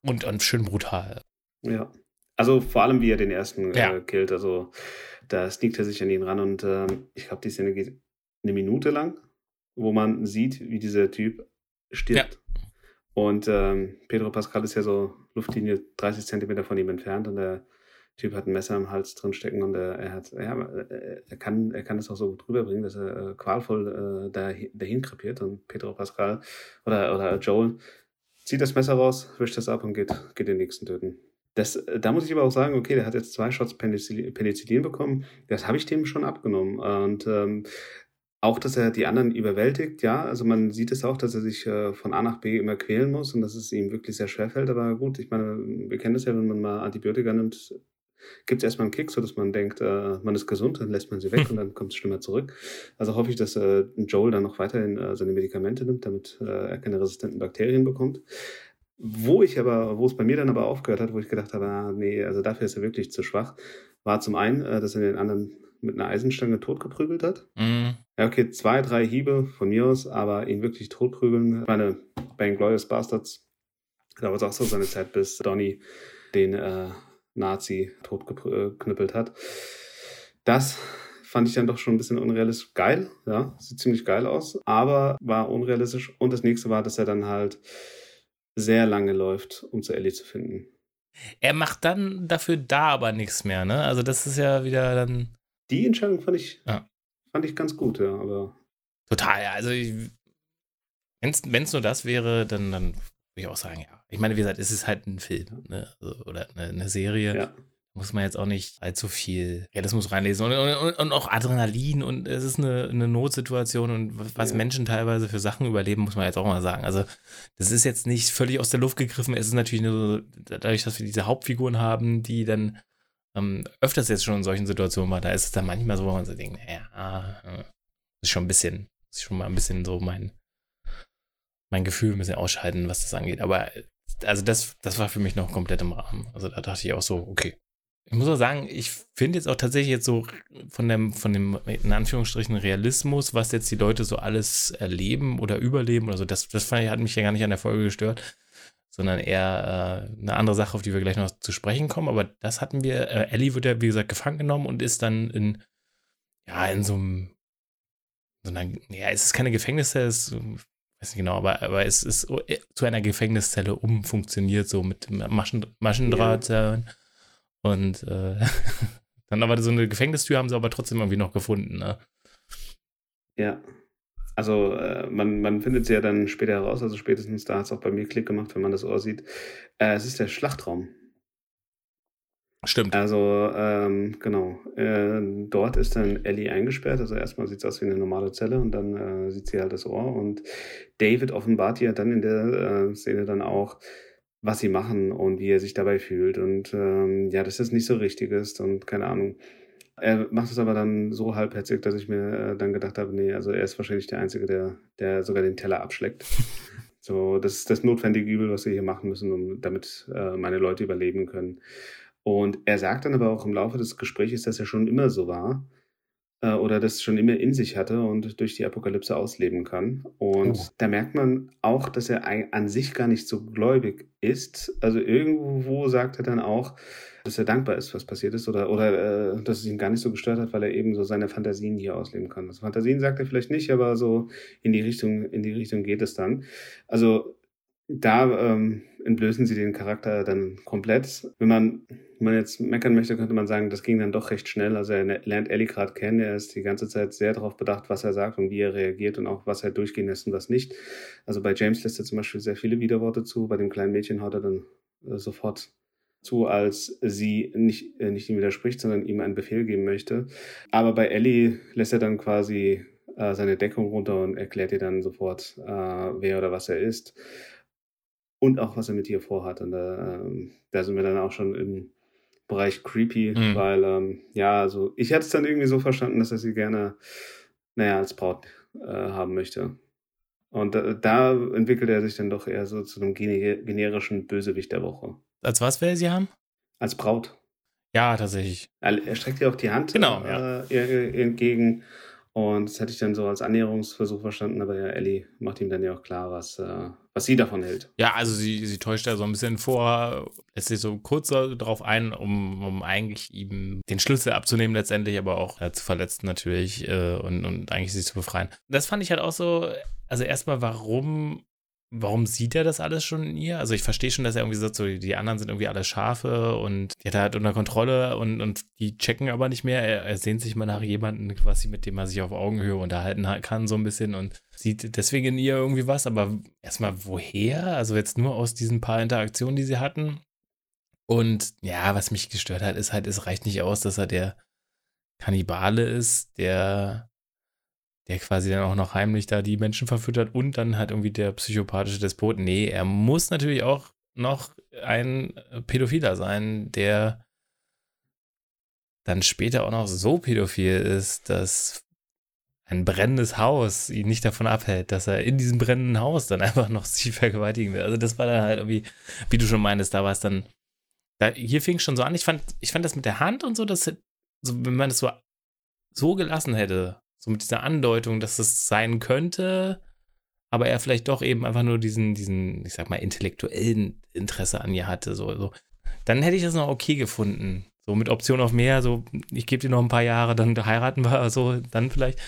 Und, und schön brutal. Ja. Also vor allem, wie er den ersten ja. äh, killt. Also da sneakt er sich an ihn ran und äh, ich glaube, die Szene geht eine Minute lang wo man sieht, wie dieser Typ stirbt. Ja. Und ähm, Pedro Pascal ist ja so Luftlinie 30 Zentimeter von ihm entfernt und der Typ hat ein Messer im Hals drin stecken und er, er hat, ja, er kann, er kann es auch so gut rüberbringen, dass er äh, qualvoll äh, dahin, dahin krepiert und Pedro Pascal oder, oder Joel zieht das Messer raus, wischt das ab und geht, geht den nächsten töten. Das, da muss ich aber auch sagen, okay, der hat jetzt zwei Shots Penicillin, Penicillin bekommen. Das habe ich dem schon abgenommen. Und ähm, auch, dass er die anderen überwältigt, ja. Also man sieht es auch, dass er sich äh, von A nach B immer quälen muss und dass es ihm wirklich sehr schwer fällt. Aber gut, ich meine, wir kennen das ja, wenn man mal Antibiotika nimmt, gibt es erstmal einen Kick, so dass man denkt, äh, man ist gesund, dann lässt man sie weg und dann kommt es schlimmer zurück. Also hoffe ich, dass äh, Joel dann noch weiterhin äh, seine Medikamente nimmt, damit äh, er keine resistenten Bakterien bekommt. Wo ich aber, wo es bei mir dann aber aufgehört hat, wo ich gedacht habe, ah, nee, also dafür ist er wirklich zu schwach, war zum einen, äh, dass er den anderen mit einer Eisenstange totgeprügelt hat. Mhm. Ja, okay, zwei, drei Hiebe von mir aus, aber ihn wirklich totprügeln. Ich meine, bei Glorious Bastards, da war es auch so seine Zeit, bis Donny den äh, Nazi totgeknüppelt hat. Das fand ich dann doch schon ein bisschen unrealistisch. Geil, ja, sieht ziemlich geil aus, aber war unrealistisch. Und das nächste war, dass er dann halt sehr lange läuft, um zu Ellie zu finden. Er macht dann dafür da aber nichts mehr, ne? Also das ist ja wieder dann die Entscheidung fand ich, ja. Fand ich ganz gut, ja, aber. Total, ja. Also, wenn es nur das wäre, dann, dann würde ich auch sagen, ja. Ich meine, wie gesagt, es ist halt ein Film ne? also, oder eine, eine Serie. Ja. Muss man jetzt auch nicht allzu viel Realismus reinlesen und, und, und, auch Adrenalin und es ist eine, eine Notsituation und was ja. Menschen teilweise für Sachen überleben, muss man jetzt auch mal sagen. Also, das ist jetzt nicht völlig aus der Luft gegriffen. Es ist natürlich nur dadurch, dass wir diese Hauptfiguren haben, die dann ähm, öfters jetzt schon in solchen Situationen war, da ist es dann manchmal so, wo man so denkt, naja, äh, ist schon ein bisschen, ist schon mal ein bisschen so mein, mein Gefühl ein bisschen ausschalten, was das angeht. Aber also das, das war für mich noch komplett im Rahmen. Also da dachte ich auch so, okay. Ich muss auch sagen, ich finde jetzt auch tatsächlich jetzt so von dem, von dem, in Anführungsstrichen, Realismus, was jetzt die Leute so alles erleben oder überleben oder so, das, das fand ich, hat mich ja gar nicht an der Folge gestört sondern eher äh, eine andere Sache, auf die wir gleich noch zu sprechen kommen. Aber das hatten wir. Äh, Ellie wird ja, wie gesagt, gefangen genommen und ist dann in, ja, in so einem, so einer, ja, es ist keine Gefängniszelle, es ist, weiß nicht genau, aber, aber es ist äh, zu einer Gefängniszelle umfunktioniert, so mit Maschen, Maschendraht. Ja. Und äh, dann aber so eine Gefängnistür haben sie aber trotzdem irgendwie noch gefunden. Ne? Ja. Also äh, man, man findet sie ja dann später heraus, also spätestens da hat es auch bei mir Klick gemacht, wenn man das Ohr sieht. Äh, es ist der Schlachtraum. Stimmt. Also, ähm, genau. Äh, dort ist dann Ellie eingesperrt. Also erstmal sieht es aus wie eine normale Zelle und dann äh, sieht sie halt das Ohr. Und David offenbart ja dann in der äh, Szene dann auch, was sie machen und wie er sich dabei fühlt. Und ähm, ja, dass das nicht so richtig ist und keine Ahnung. Er macht es aber dann so halbherzig, dass ich mir äh, dann gedacht habe, nee, also er ist wahrscheinlich der Einzige, der, der sogar den Teller abschleckt. so, das ist das notwendige Übel, was wir hier machen müssen, um, damit äh, meine Leute überleben können. Und er sagt dann aber auch im Laufe des Gesprächs, dass er schon immer so war. äh, oder das schon immer in sich hatte und durch die Apokalypse ausleben kann. Und oh. da merkt man auch, dass er an sich gar nicht so gläubig ist. Also irgendwo sagt er dann auch, dass er dankbar ist, was passiert ist, oder, oder äh, dass es ihn gar nicht so gestört hat, weil er eben so seine Fantasien hier ausleben kann. Also Fantasien sagt er vielleicht nicht, aber so in die Richtung, in die Richtung geht es dann. Also da ähm, entblößen sie den Charakter dann komplett. Wenn man, wenn man jetzt meckern möchte, könnte man sagen, das ging dann doch recht schnell. Also er lernt Ellie gerade kennen, er ist die ganze Zeit sehr darauf bedacht, was er sagt und wie er reagiert und auch was er durchgehen lässt und was nicht. Also bei James lässt er zum Beispiel sehr viele Widerworte zu, bei dem kleinen Mädchen haut er dann äh, sofort zu, als sie nicht, äh, nicht ihm widerspricht, sondern ihm einen Befehl geben möchte. Aber bei Ellie lässt er dann quasi äh, seine Deckung runter und erklärt ihr dann sofort, äh, wer oder was er ist. Und auch, was er mit ihr vorhat. Und da, ähm, da sind wir dann auch schon im Bereich creepy, mhm. weil, ähm, ja, also ich hatte es dann irgendwie so verstanden, dass er sie gerne, naja, als Braut äh, haben möchte. Und da, da entwickelt er sich dann doch eher so zu einem generischen Bösewicht der Woche. Als was will er sie haben? Als Braut. Ja, tatsächlich. Er streckt ihr auch die Hand genau, ja. äh, entgegen. Und das hätte ich dann so als Annäherungsversuch verstanden, aber ja, Ellie macht ihm dann ja auch klar, was, äh, was sie davon hält. Ja, also sie, sie täuscht da so ein bisschen vor, lässt sich so kurz darauf ein, um, um eigentlich ihm den Schlüssel abzunehmen letztendlich, aber auch ja, zu verletzen natürlich äh, und, und eigentlich sie zu befreien. Das fand ich halt auch so, also erstmal, warum warum sieht er das alles schon in ihr? Also ich verstehe schon, dass er irgendwie sagt, so die anderen sind irgendwie alle Schafe und die hat er halt unter Kontrolle und, und die checken aber nicht mehr. Er, er sehnt sich mal nach jemandem, quasi mit dem er sich auf Augenhöhe unterhalten kann, so ein bisschen und sieht deswegen in ihr irgendwie was. Aber erstmal woher? Also jetzt nur aus diesen paar Interaktionen, die sie hatten. Und ja, was mich gestört hat, ist halt, es reicht nicht aus, dass er der Kannibale ist, der der quasi dann auch noch heimlich da die Menschen verfüttert und dann halt irgendwie der psychopathische Despot. Nee, er muss natürlich auch noch ein Pädophiler sein, der dann später auch noch so pädophil ist, dass ein brennendes Haus ihn nicht davon abhält, dass er in diesem brennenden Haus dann einfach noch sie vergewaltigen will. Also das war dann halt irgendwie, wie du schon meintest, da war es dann, da, hier fing es schon so an. Ich fand, ich fand das mit der Hand und so, dass, so, wenn man das so, so gelassen hätte, so mit dieser Andeutung, dass es sein könnte, aber er vielleicht doch eben einfach nur diesen, diesen, ich sag mal, intellektuellen Interesse an ihr hatte. So, so. Dann hätte ich das noch okay gefunden. So mit Option auf mehr, so ich gebe dir noch ein paar Jahre, dann heiraten wir, so dann vielleicht.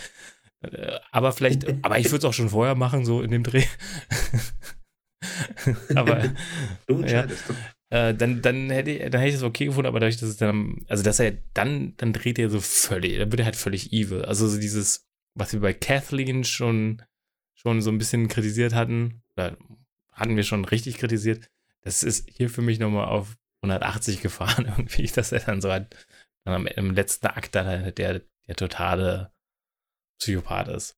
Äh, aber vielleicht, aber ich würde es auch schon vorher machen, so in dem Dreh. aber du entscheidest. Ja, äh, dann, dann, hätte, dann hätte ich das okay gefunden, aber dadurch, dass es dann, also dass er dann, dann dreht er so völlig, dann wird er halt völlig evil. Also so dieses, was wir bei Kathleen schon, schon so ein bisschen kritisiert hatten, oder hatten wir schon richtig kritisiert, das ist hier für mich nochmal auf 180 gefahren irgendwie, dass er dann so halt, dann am, im letzten Akt dann halt der, der totale Psychopath ist.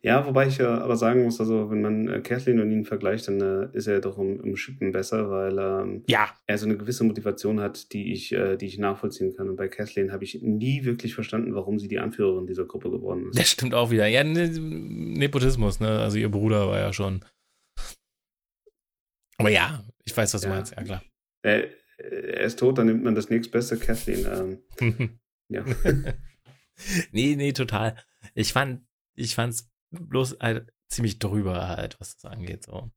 Ja, wobei ich ja aber sagen muss, also wenn man äh, Kathleen und ihn vergleicht, dann äh, ist er doch im, im Schippen besser, weil ähm, ja. er so eine gewisse Motivation hat, die ich, äh, die ich nachvollziehen kann. Und bei Kathleen habe ich nie wirklich verstanden, warum sie die Anführerin dieser Gruppe geworden ist. Das stimmt auch wieder. Ja, ne, Nepotismus, ne? Also ihr Bruder war ja schon. Aber ja, ich weiß, was du ja. meinst, ja klar. Er, er, ist tot, dann nimmt man das nächstbeste Kathleen. Ähm, ja. nee, nee, total. Ich fand ich fand es bloß halt ziemlich drüber halt, was das angeht. So.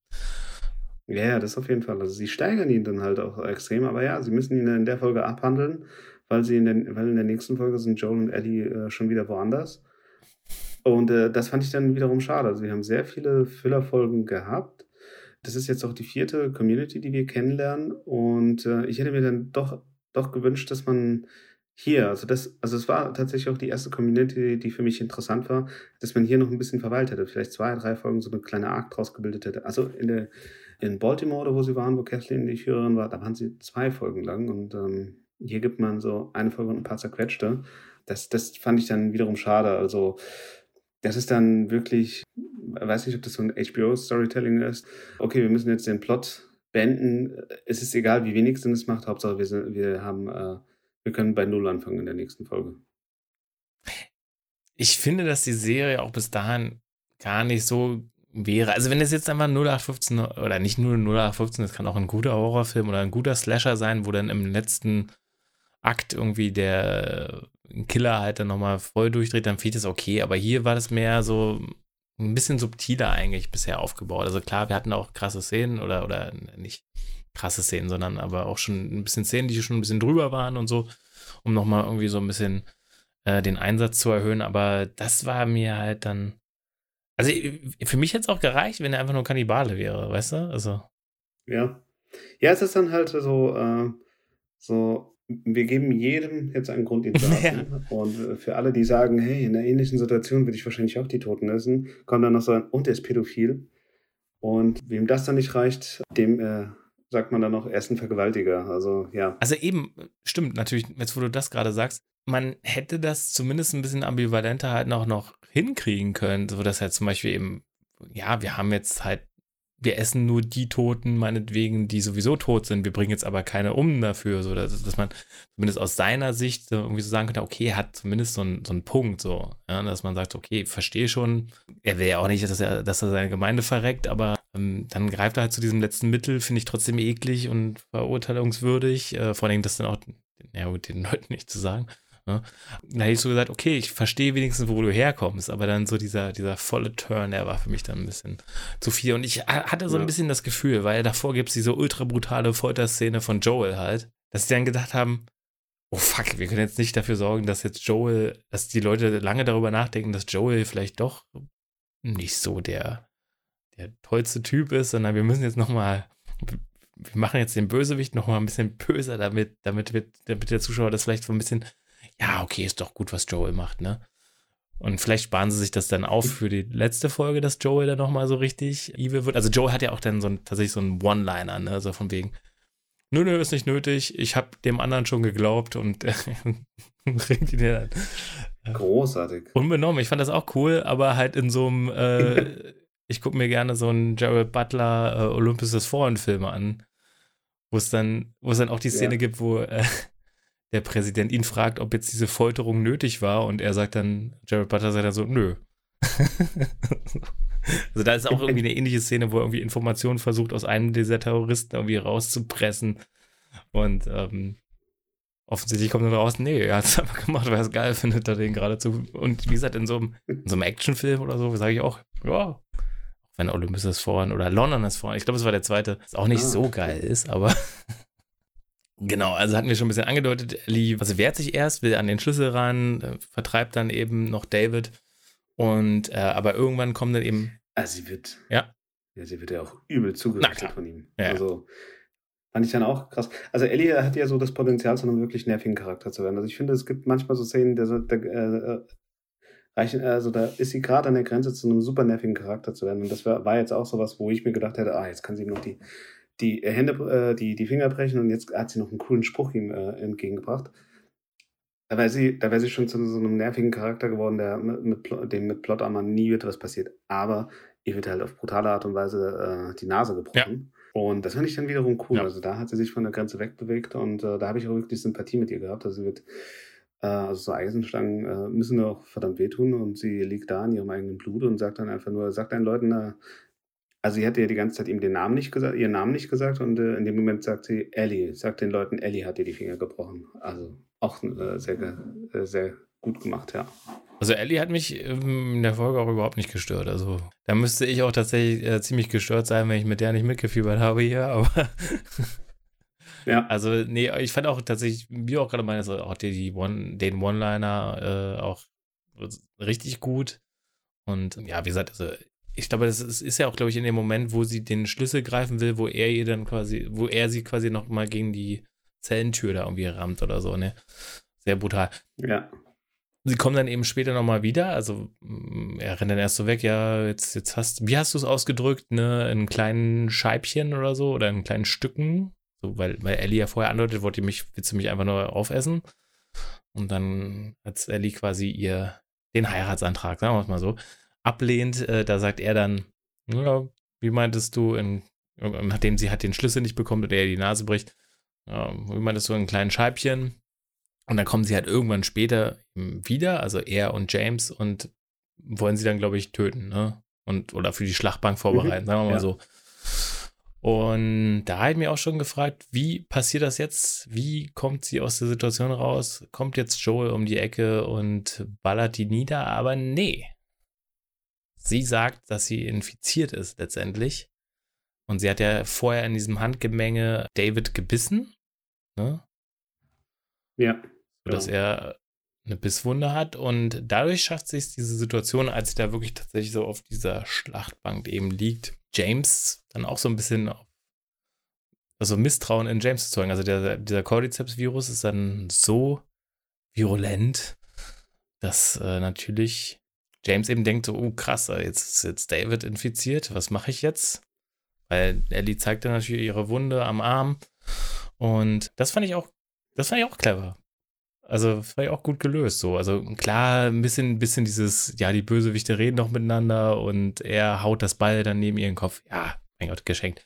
Ja, ja, das auf jeden Fall. Also sie steigern ihn dann halt auch extrem, aber ja, sie müssen ihn in der Folge abhandeln, weil sie in der, weil in der nächsten Folge sind Joel und Ellie äh, schon wieder woanders. Und äh, das fand ich dann wiederum schade. Also wir haben sehr viele Füllerfolgen gehabt. Das ist jetzt auch die vierte Community, die wir kennenlernen. Und äh, ich hätte mir dann doch, doch gewünscht, dass man hier, also das, also es war tatsächlich auch die erste Community, die für mich interessant war, dass man hier noch ein bisschen verweilt hätte, vielleicht zwei, drei Folgen so eine kleine Arc draus gebildet hätte. Also in der in Baltimore, wo sie waren, wo Kathleen die Führerin war, da waren sie zwei Folgen lang und ähm, hier gibt man so eine Folge und ein paar zerquetschte. Das, das fand ich dann wiederum schade. Also das ist dann wirklich, weiß nicht, ob das so ein HBO-Storytelling ist. Okay, wir müssen jetzt den Plot beenden. Es ist egal, wie wenig Sinn es macht. Hauptsache, wir, sind, wir haben äh, wir können bei Null anfangen in der nächsten Folge. Ich finde, dass die Serie auch bis dahin gar nicht so wäre. Also wenn es jetzt einfach 0815 oder nicht nur 0815, das kann auch ein guter Horrorfilm oder ein guter Slasher sein, wo dann im letzten Akt irgendwie der ein Killer halt dann nochmal voll durchdreht, dann fehlt es okay. Aber hier war das mehr so ein bisschen subtiler eigentlich bisher aufgebaut. Also klar, wir hatten auch krasse Szenen oder, oder nicht krasse Szenen, sondern aber auch schon ein bisschen Szenen, die schon ein bisschen drüber waren und so, um nochmal irgendwie so ein bisschen äh, den Einsatz zu erhöhen. Aber das war mir halt dann. Also für mich hätte es auch gereicht, wenn er einfach nur Kannibale wäre, weißt du? Also. Ja. Ja, es ist dann halt so, äh, so wir geben jedem jetzt einen Grund, ihn zu hassen. Ja. Und äh, für alle, die sagen, hey, in einer ähnlichen Situation würde ich wahrscheinlich auch die Toten essen, kommt dann noch so ein, und er ist pädophil. Und wem das dann nicht reicht, dem äh, sagt man dann noch, er ist ein Vergewaltiger. Also, ja. Also eben, stimmt, natürlich, jetzt wo du das gerade sagst, man hätte das zumindest ein bisschen ambivalenter halt noch, noch hinkriegen können, so dass er zum Beispiel eben, ja, wir haben jetzt halt wir essen nur die Toten, meinetwegen, die sowieso tot sind. Wir bringen jetzt aber keine um dafür, so dass, dass man zumindest aus seiner Sicht irgendwie so sagen könnte, okay, er hat zumindest so einen, so einen Punkt, so, ja, dass man sagt, okay, verstehe schon, er will ja auch nicht, dass er, dass er seine Gemeinde verreckt, aber dann greift er halt zu diesem letzten Mittel, finde ich trotzdem eklig und verurteilungswürdig, äh, vor allem das dann auch, ja den Leuten nicht zu sagen. Ne? Da hätte ich so gesagt, okay, ich verstehe wenigstens, wo du herkommst, aber dann so dieser, dieser volle Turn, der war für mich dann ein bisschen zu viel. Und ich hatte so ein bisschen das Gefühl, weil davor gibt es diese ultra brutale Folterszene von Joel halt, dass sie dann gedacht haben, oh fuck, wir können jetzt nicht dafür sorgen, dass jetzt Joel, dass die Leute lange darüber nachdenken, dass Joel vielleicht doch nicht so der, der tollste Typ ist, sondern wir müssen jetzt nochmal wir machen jetzt den Bösewicht noch mal ein bisschen böser, damit, damit, wird, damit der Zuschauer das vielleicht so ein bisschen ja, okay, ist doch gut, was Joel macht, ne? Und vielleicht sparen sie sich das dann auf für die letzte Folge, dass Joel dann nochmal so richtig evil wird. Also Joel hat ja auch dann so ein, tatsächlich so einen One-Liner, ne? So von wegen, nö, nö, ist nicht nötig, ich habe dem anderen schon geglaubt und bringt ihn dann. Großartig. Unbenommen, ich fand das auch cool, aber halt in so einem, äh, ich gucke mir gerne so einen Jared Butler äh, Olympus des Fallen-Film an, wo es dann, wo es dann auch die Szene ja. gibt, wo äh, der Präsident ihn fragt, ob jetzt diese Folterung nötig war und er sagt dann, Jared Butler sagt dann so, nö. also da ist auch irgendwie eine ähnliche Szene, wo er irgendwie Informationen versucht, aus einem dieser Terroristen irgendwie rauszupressen und ähm, offensichtlich kommt dann raus, nee, er hat es einfach gemacht, weil er es geil findet, da den geradezu. Und wie gesagt, in so einem, in so einem Actionfilm oder so, sage ich auch, ja, wenn Olympus ist vorhin oder London ist vorhin, ich glaube, es war der zweite, was auch nicht ah, so geil ist, aber Genau, also hatten wir schon ein bisschen angedeutet, Ellie also wehrt sich erst, will an den Schlüssel ran, äh, vertreibt dann eben noch David und äh, aber irgendwann kommt dann eben. Also sie wird. Ja. Ja, sie wird ja auch übel zugerichtet von ihm. Ja. Also fand ich dann auch krass. Also Ellie hat ja so das Potenzial, zu einem wirklich nervigen Charakter zu werden. Also ich finde, es gibt manchmal so Szenen, der, der äh, reichen, also da ist sie gerade an der Grenze zu einem super nervigen Charakter zu werden. Und das war, war jetzt auch sowas, wo ich mir gedacht hätte, ah, jetzt kann sie noch die die Hände, äh, die, die Finger brechen und jetzt hat sie noch einen coolen Spruch ihm äh, entgegengebracht. Da wäre sie, da wäre sie schon zu so einem nervigen Charakter geworden, der mit, mit dem mit Plot Armor nie wird was passiert. Aber ihr wird halt auf brutale Art und Weise äh, die Nase gebrochen. Ja. Und das fand ich dann wiederum cool. Ja. Also da hat sie sich von der Grenze wegbewegt und äh, da habe ich auch wirklich Sympathie mit ihr gehabt. Also sie wird, also so Eisenstangen äh, müssen auch verdammt wehtun und sie liegt da in ihrem eigenen Blut und sagt dann einfach nur, sagt den Leuten, äh, also sie hatte ja die ganze Zeit ihm den Namen nicht gesagt, ihren Namen nicht gesagt und äh, in dem Moment sagt sie Ellie, sagt den Leuten, Ellie hat ihr die Finger gebrochen. Also auch äh, sehr, äh, sehr gut gemacht, ja. Also Ellie hat mich ähm, in der Folge auch überhaupt nicht gestört. Also da müsste ich auch tatsächlich äh, ziemlich gestört sein, wenn ich mit der nicht mitgefiebert habe hier, aber Ja. Also, nee, ich fand auch tatsächlich, wie auch gerade meines, auch die, die One, den One-Liner äh, auch richtig gut. Und ja, wie gesagt, also ich glaube, das ist, ist, ja auch, glaube ich, in dem Moment, wo sie den Schlüssel greifen will, wo er ihr dann quasi, wo er sie quasi noch mal gegen die Zellentür da irgendwie rammt oder so, ne? Sehr brutal. Ja. Sie kommen dann eben später noch mal wieder, also mm, er rennt dann erst so weg, ja, jetzt, jetzt hast, wie hast du es ausgedrückt, ne, in kleinen Scheibchen oder so oder in kleinen Stücken, so, weil, weil Ellie ja vorher andeutet, wollte mich, willst du mich einfach nur aufessen? Und dann hat Ellie quasi ihr den Heiratsantrag, sagen wir es mal so, ablehnt, äh, da sagt er dann, ja, wie meintest du, in, nachdem sie halt den Schlüssel nicht bekommt und er die Nase bricht, ja, wie meintest du, in kleinen Scheibchen. Und dann kommen sie halt irgendwann später wieder, also er und James, und wollen sie dann, glaube ich, töten, ne? Und, oder für die Schlachtbank vorbereiten, mhm, sagen wir mal ja. so. Und da habe ich mir auch schon gefragt, wie passiert das jetzt? Wie kommt sie aus der Situation raus? Kommt jetzt Joel um die Ecke und ballert die nieder? Aber nee. Sie sagt, dass sie infiziert ist letztendlich. Und sie hat ja vorher in diesem Handgemenge David gebissen. Ne? Ja. Dass genau. er eine Bisswunde hat und dadurch schafft sich diese Situation, als sie da wirklich tatsächlich so auf dieser Schlachtbank eben liegt, James dann auch so ein bisschen also Misstrauen in James zu zeugen. Also der, dieser Cordyceps-Virus ist dann so virulent, dass äh, natürlich James eben denkt so, oh krass, jetzt ist jetzt David infiziert, was mache ich jetzt? Weil Ellie zeigt dann natürlich ihre Wunde am Arm und das fand ich auch, das fand ich auch clever. Also war ja auch gut gelöst so. Also klar, ein bisschen, bisschen dieses, ja, die Bösewichte reden noch miteinander und er haut das Ball dann neben ihren Kopf. Ja, mein Gott, geschenkt.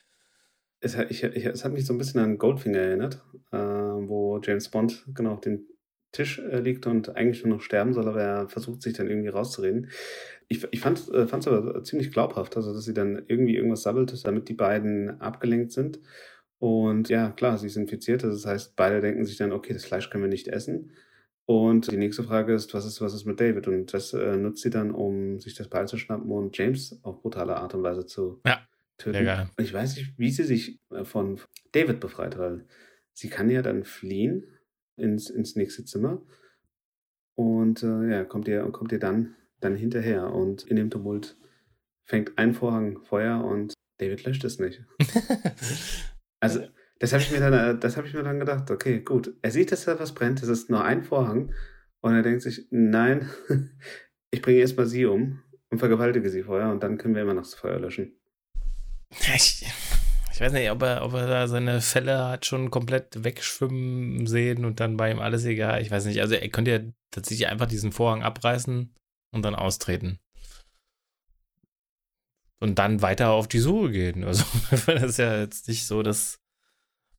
Es hat, ich, ich, es hat mich so ein bisschen an Goldfinger erinnert, äh, wo James Bond genau auf dem Tisch äh, liegt und eigentlich nur noch sterben soll, aber er versucht sich dann irgendwie rauszureden. Ich, ich fand es äh, aber ziemlich glaubhaft, also dass sie dann irgendwie irgendwas sabbelt, damit die beiden abgelenkt sind und ja, klar, sie ist infiziert. Das heißt, beide denken sich dann, okay, das Fleisch können wir nicht essen. Und die nächste Frage ist, was ist, was ist mit David? Und das äh, nutzt sie dann, um sich das Bein zu schnappen und James auf brutale Art und Weise zu ja, töten. Und ich weiß nicht, wie sie sich äh, von David befreit, weil sie kann ja dann fliehen ins, ins nächste Zimmer. Und äh, ja, kommt ihr, kommt ihr dann, dann hinterher. Und in dem Tumult fängt ein Vorhang Feuer und David löscht es nicht. Also, das habe ich mir dann, äh, das habe ich mir dann gedacht, okay, gut. Er sieht, dass da was brennt, es ist nur ein Vorhang. Und er denkt sich, nein, ich bringe erstmal sie um und vergewaltige sie vorher und dann können wir immer noch das Feuer löschen. Ich, ich weiß nicht, ob er, ob er da seine Fälle hat schon komplett wegschwimmen sehen und dann bei ihm alles egal. Ich weiß nicht. Also er könnte ja tatsächlich einfach diesen Vorhang abreißen und dann austreten und dann weiter auf die Suche gehen. Also, das ist ja jetzt nicht so, dass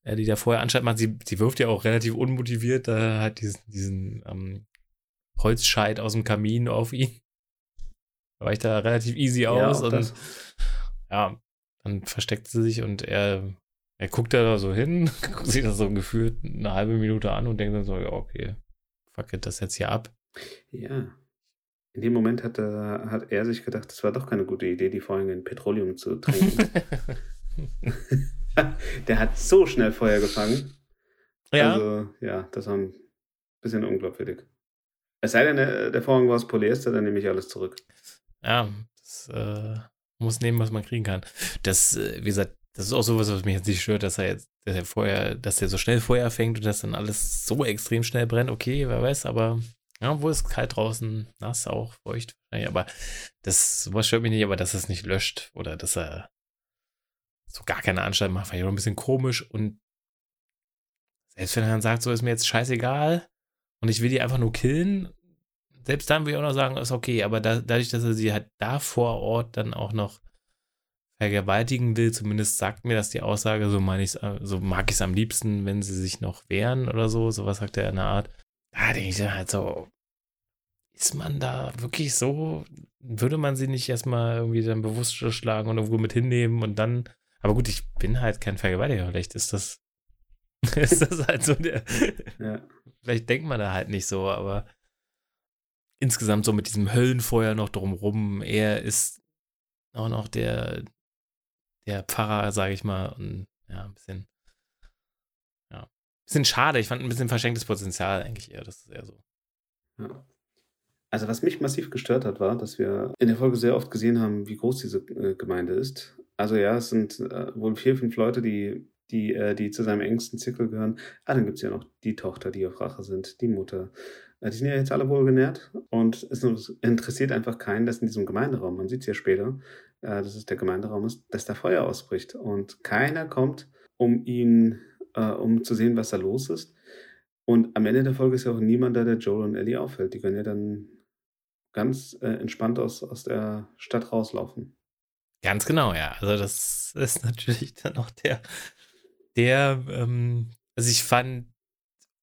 er die da vorher anscheinend macht. Sie, sie wirft ja auch relativ unmotiviert da hat diesen, diesen ähm, Holzscheit aus dem Kamin auf ihn. Da weicht da relativ easy aus ja, und das. ja, dann versteckt sie sich und er, er guckt da so hin, sieht das so gefühlt eine halbe Minute an und denkt dann so, ja, okay, fuck it, das jetzt hier ab. Ja, in dem Moment hat er, hat er sich gedacht, es war doch keine gute Idee, die Vorhänge in Petroleum zu tränken. der hat so schnell Feuer gefangen. Ja. Also, ja, das war ein bisschen unglaubwürdig. Es sei denn, der Vorhang war aus Polyester, dann nehme ich alles zurück. Ja, das äh, muss nehmen, was man kriegen kann. Das, äh, wie gesagt, das ist auch sowas, was mich jetzt nicht stört, dass er jetzt, dass er vorher, dass er so schnell Feuer fängt und dass dann alles so extrem schnell brennt. Okay, wer weiß, aber ja, wo ist kalt draußen, nass auch, feucht aber das, sowas stört mich nicht, aber dass es nicht löscht oder dass er so gar keine Anstalt macht, fand ich auch ein bisschen komisch und selbst wenn er dann sagt, so ist mir jetzt scheißegal und ich will die einfach nur killen, selbst dann würde ich auch noch sagen, ist okay, aber da, dadurch, dass er sie halt da vor Ort dann auch noch vergewaltigen will, zumindest sagt mir das die Aussage, so meine ich so mag ich es am liebsten, wenn sie sich noch wehren oder so, sowas sagt er in der Art da denke ich dann halt so, ist man da wirklich so, würde man sie nicht erstmal irgendwie dann bewusst schlagen und irgendwo mit hinnehmen und dann, aber gut, ich bin halt kein Vergewaltiger, vielleicht ist das, ist das halt so der, ja. vielleicht denkt man da halt nicht so, aber insgesamt so mit diesem Höllenfeuer noch drumrum, er ist auch noch der, der Pfarrer, sage ich mal, und ja, ein bisschen Bisschen schade, ich fand ein bisschen verschenktes Potenzial eigentlich eher, das ist eher so. Ja. Also was mich massiv gestört hat, war, dass wir in der Folge sehr oft gesehen haben, wie groß diese äh, Gemeinde ist. Also ja, es sind äh, wohl vier, fünf Leute, die, die, äh, die zu seinem engsten Zirkel gehören. Ah, dann gibt es ja noch die Tochter, die auf Rache sind, die Mutter. Äh, die sind ja jetzt alle wohl genährt und es interessiert einfach keinen, dass in diesem Gemeinderaum, man sieht es ja später, äh, dass es der Gemeinderaum ist, dass da Feuer ausbricht. Und keiner kommt, um ihn äh, um zu sehen, was da los ist. Und am Ende der Folge ist ja auch niemand da, der Joel und Ellie auffällt. Die können ja dann ganz äh, entspannt aus, aus der Stadt rauslaufen. Ganz genau, ja. Also das ist natürlich dann auch der, der, ähm, also ich fand,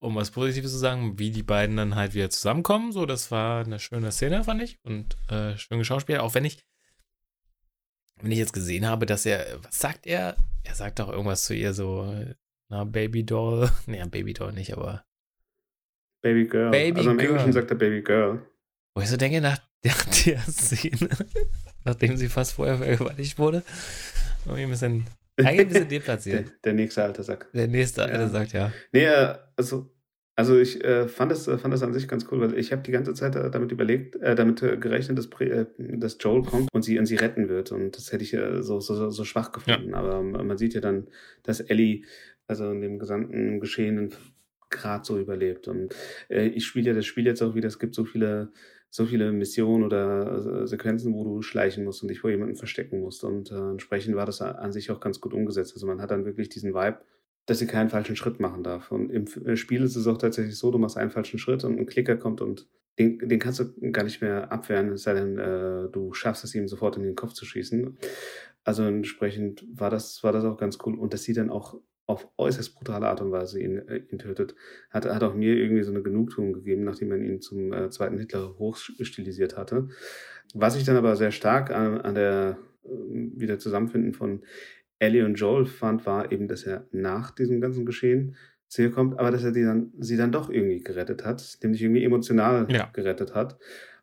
um was Positives zu sagen, wie die beiden dann halt wieder zusammenkommen, so, das war eine schöne Szene, fand ich, und äh, schöne Schauspieler, auch wenn ich wenn ich jetzt gesehen habe, dass er, was sagt er? Er sagt doch irgendwas zu ihr so, na, Baby Doll. Nee, Baby Doll nicht, aber. Baby Girl. Baby also im Girl. Englischen sagt er Baby Girl. Wo ich so denke, nach der, der Szene, nachdem sie fast vorher vergewaltigt wurde, irgendwie ein bisschen, eigentlich ein bisschen der, deplatziert. der nächste alte Sack. Der nächste, Ja. der sagt ja. Nee, äh, also, also ich äh, fand, es, äh, fand das an sich ganz cool, weil ich habe die ganze Zeit äh, damit überlegt, äh, damit gerechnet, dass, äh, dass Joel kommt und sie, und sie retten wird. Und das hätte ich so, so, so schwach gefunden. Aber ähm, man sieht ja dann, dass Ellie also in dem gesamten Geschehenen gerade so überlebt. Und äh, ich spiele ja das Spiel jetzt auch wieder, es gibt so viele so viele Missionen oder äh, Sequenzen, wo du schleichen musst und dich vor jemandem verstecken musst. Und äh, entsprechend war das an sich auch ganz gut umgesetzt. Also man hat dann wirklich diesen Vibe, dass sie keinen falschen Schritt machen darf. Und im äh, Spiel ist es auch tatsächlich so, du machst einen falschen Schritt und ein Klicker kommt und den, den kannst du gar nicht mehr abwehren, es sei denn, äh, du schaffst es ihm sofort in den Kopf zu schießen. Also entsprechend war das, war das auch ganz cool. Und dass sie dann auch auf äußerst brutale Art und Weise ihn, äh, ihn tötet, hat, hat auch mir irgendwie so eine Genugtuung gegeben, nachdem man ihn zum äh, zweiten Hitler hochstilisiert hatte. Was ich dann aber sehr stark an, an der äh, wieder Zusammenfinden von Ellie und Joel fand, war eben, dass er nach diesem ganzen Geschehen zu ihr kommt, aber dass er die dann, sie dann doch irgendwie gerettet hat, nämlich irgendwie emotional Ja. gerettet hat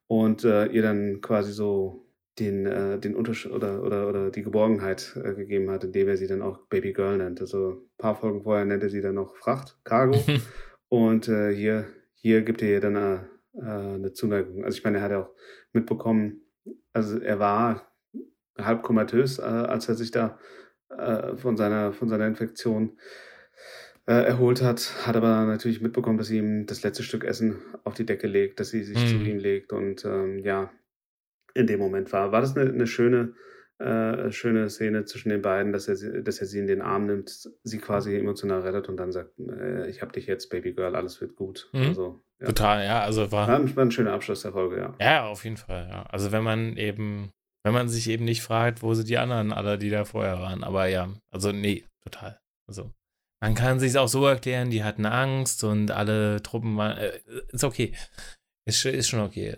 und äh, ihr dann quasi so den, äh, den Unterschied oder, oder, oder die Geborgenheit äh, gegeben hat, indem er sie dann auch Baby Girl nennt. Also ein paar Folgen vorher nennt er sie dann noch Fracht, Cargo. Und äh, hier, hier gibt er ihr dann eine, äh, eine Zuneigung. Also ich meine, er hat ja auch mitbekommen, also er war halb komatös, äh, als er sich da äh, von, seiner, von seiner Infektion äh, erholt hat, hat aber natürlich mitbekommen, dass sie ihm das letzte Stück Essen auf die Decke legt, dass sie sich zu Mhm. ihm legt und ähm, ja, in dem Moment war. War das eine, eine schöne, äh, schöne Szene zwischen den beiden, dass er, sie- dass er sie in den Arm nimmt, sie quasi emotional rettet und dann sagt, äh, ich hab dich jetzt, Baby Girl, alles wird gut. Mhm. Also, ja. Total, ja, also war. War ein, war ein schöner Abschluss der Folge, ja. Ja, auf jeden Fall, ja. Also wenn man eben, wenn man sich eben nicht fragt, wo sind die anderen alle, die da vorher waren. Aber ja, also nee, total. Also man kann sich auch so erklären, die hatten Angst und alle Truppen waren, äh, ist okay. Ist, ist schon okay.